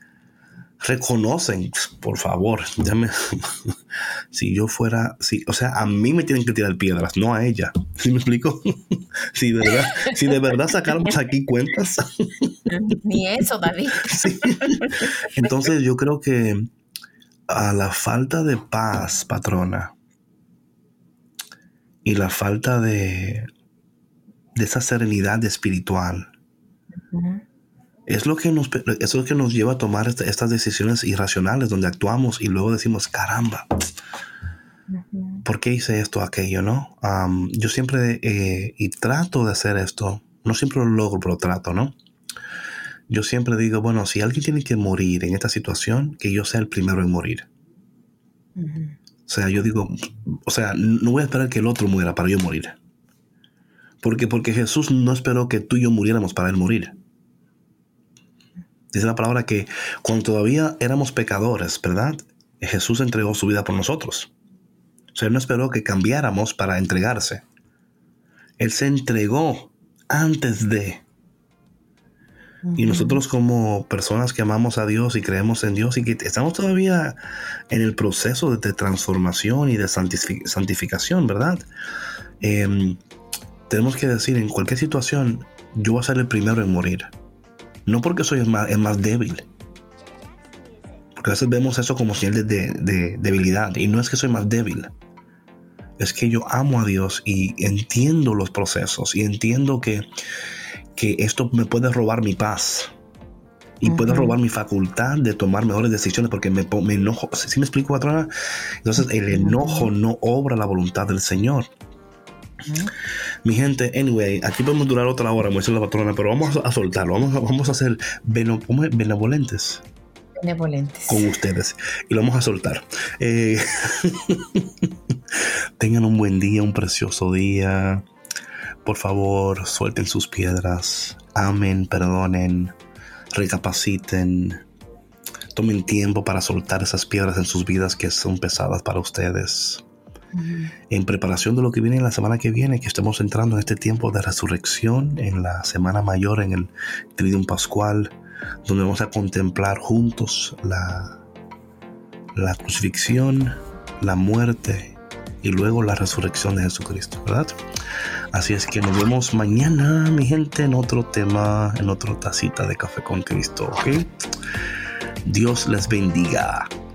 reconocen, por favor, si yo fuera, si, o sea, a mí me tienen que tirar piedras, no a ella. ¿Sí me explico? si de verdad, si de verdad sacáramos aquí cuentas. Ni eso, David. Entonces yo creo que a la falta de paz, patrona, y la falta de, de esa serenidad espiritual, es lo que nos, es lo que nos lleva a tomar estas decisiones irracionales donde actuamos y luego decimos, caramba, ¿por qué hice esto, aquello, no? yo siempre, eh, y trato de hacer esto, no siempre lo logro, pero trato, ¿no? Yo siempre digo, bueno, si alguien tiene que morir en esta situación, que yo sea el primero en morir. O sea, yo digo, o sea, no voy a esperar que el otro muera para yo morir. Porque, porque Jesús no esperó que tú y yo muriéramos para él morir. Dice la palabra que cuando todavía éramos pecadores, ¿verdad? Jesús entregó su vida por nosotros. O sea, Él no esperó que cambiáramos para entregarse. Él se entregó antes de. Y nosotros como personas que amamos a Dios y creemos en Dios y que estamos todavía en el proceso de transformación y de santificación, ¿verdad? Em, tenemos que decir, en cualquier situación, yo voy a ser el primero en morir. No porque soy el más, más débil. Porque a veces vemos eso como señal de, debilidad. Y no es que soy más débil. Es que yo amo a Dios y entiendo los procesos y entiendo que, que esto me puede robar mi paz y puede robar mi facultad de tomar mejores decisiones porque me, me enojo. ¿Sí me explico, patrona? Entonces, el enojo no obra la voluntad del Señor. Mi gente, anyway, aquí podemos durar otra hora, como dice la patrona, pero vamos a soltarlo, vamos a, vamos a ser benevolentes. Benevolentes. Con ustedes. Y lo vamos a soltar. Eh, tengan un buen día, un precioso día. Por favor, suelten sus piedras. Amen, perdonen, recapaciten. Tomen tiempo para soltar esas piedras en sus vidas que son pesadas para ustedes en preparación de lo que viene en la semana que viene, que estamos entrando en este tiempo de resurrección, en la semana mayor, en el Triduum Pascual, donde vamos a contemplar juntos la, la crucifixión, la muerte y luego la resurrección de Jesucristo, ¿verdad? Así es que nos vemos mañana, mi gente, en otro tema, en otra tacita de café con Cristo, ¿ok? Dios les bendiga.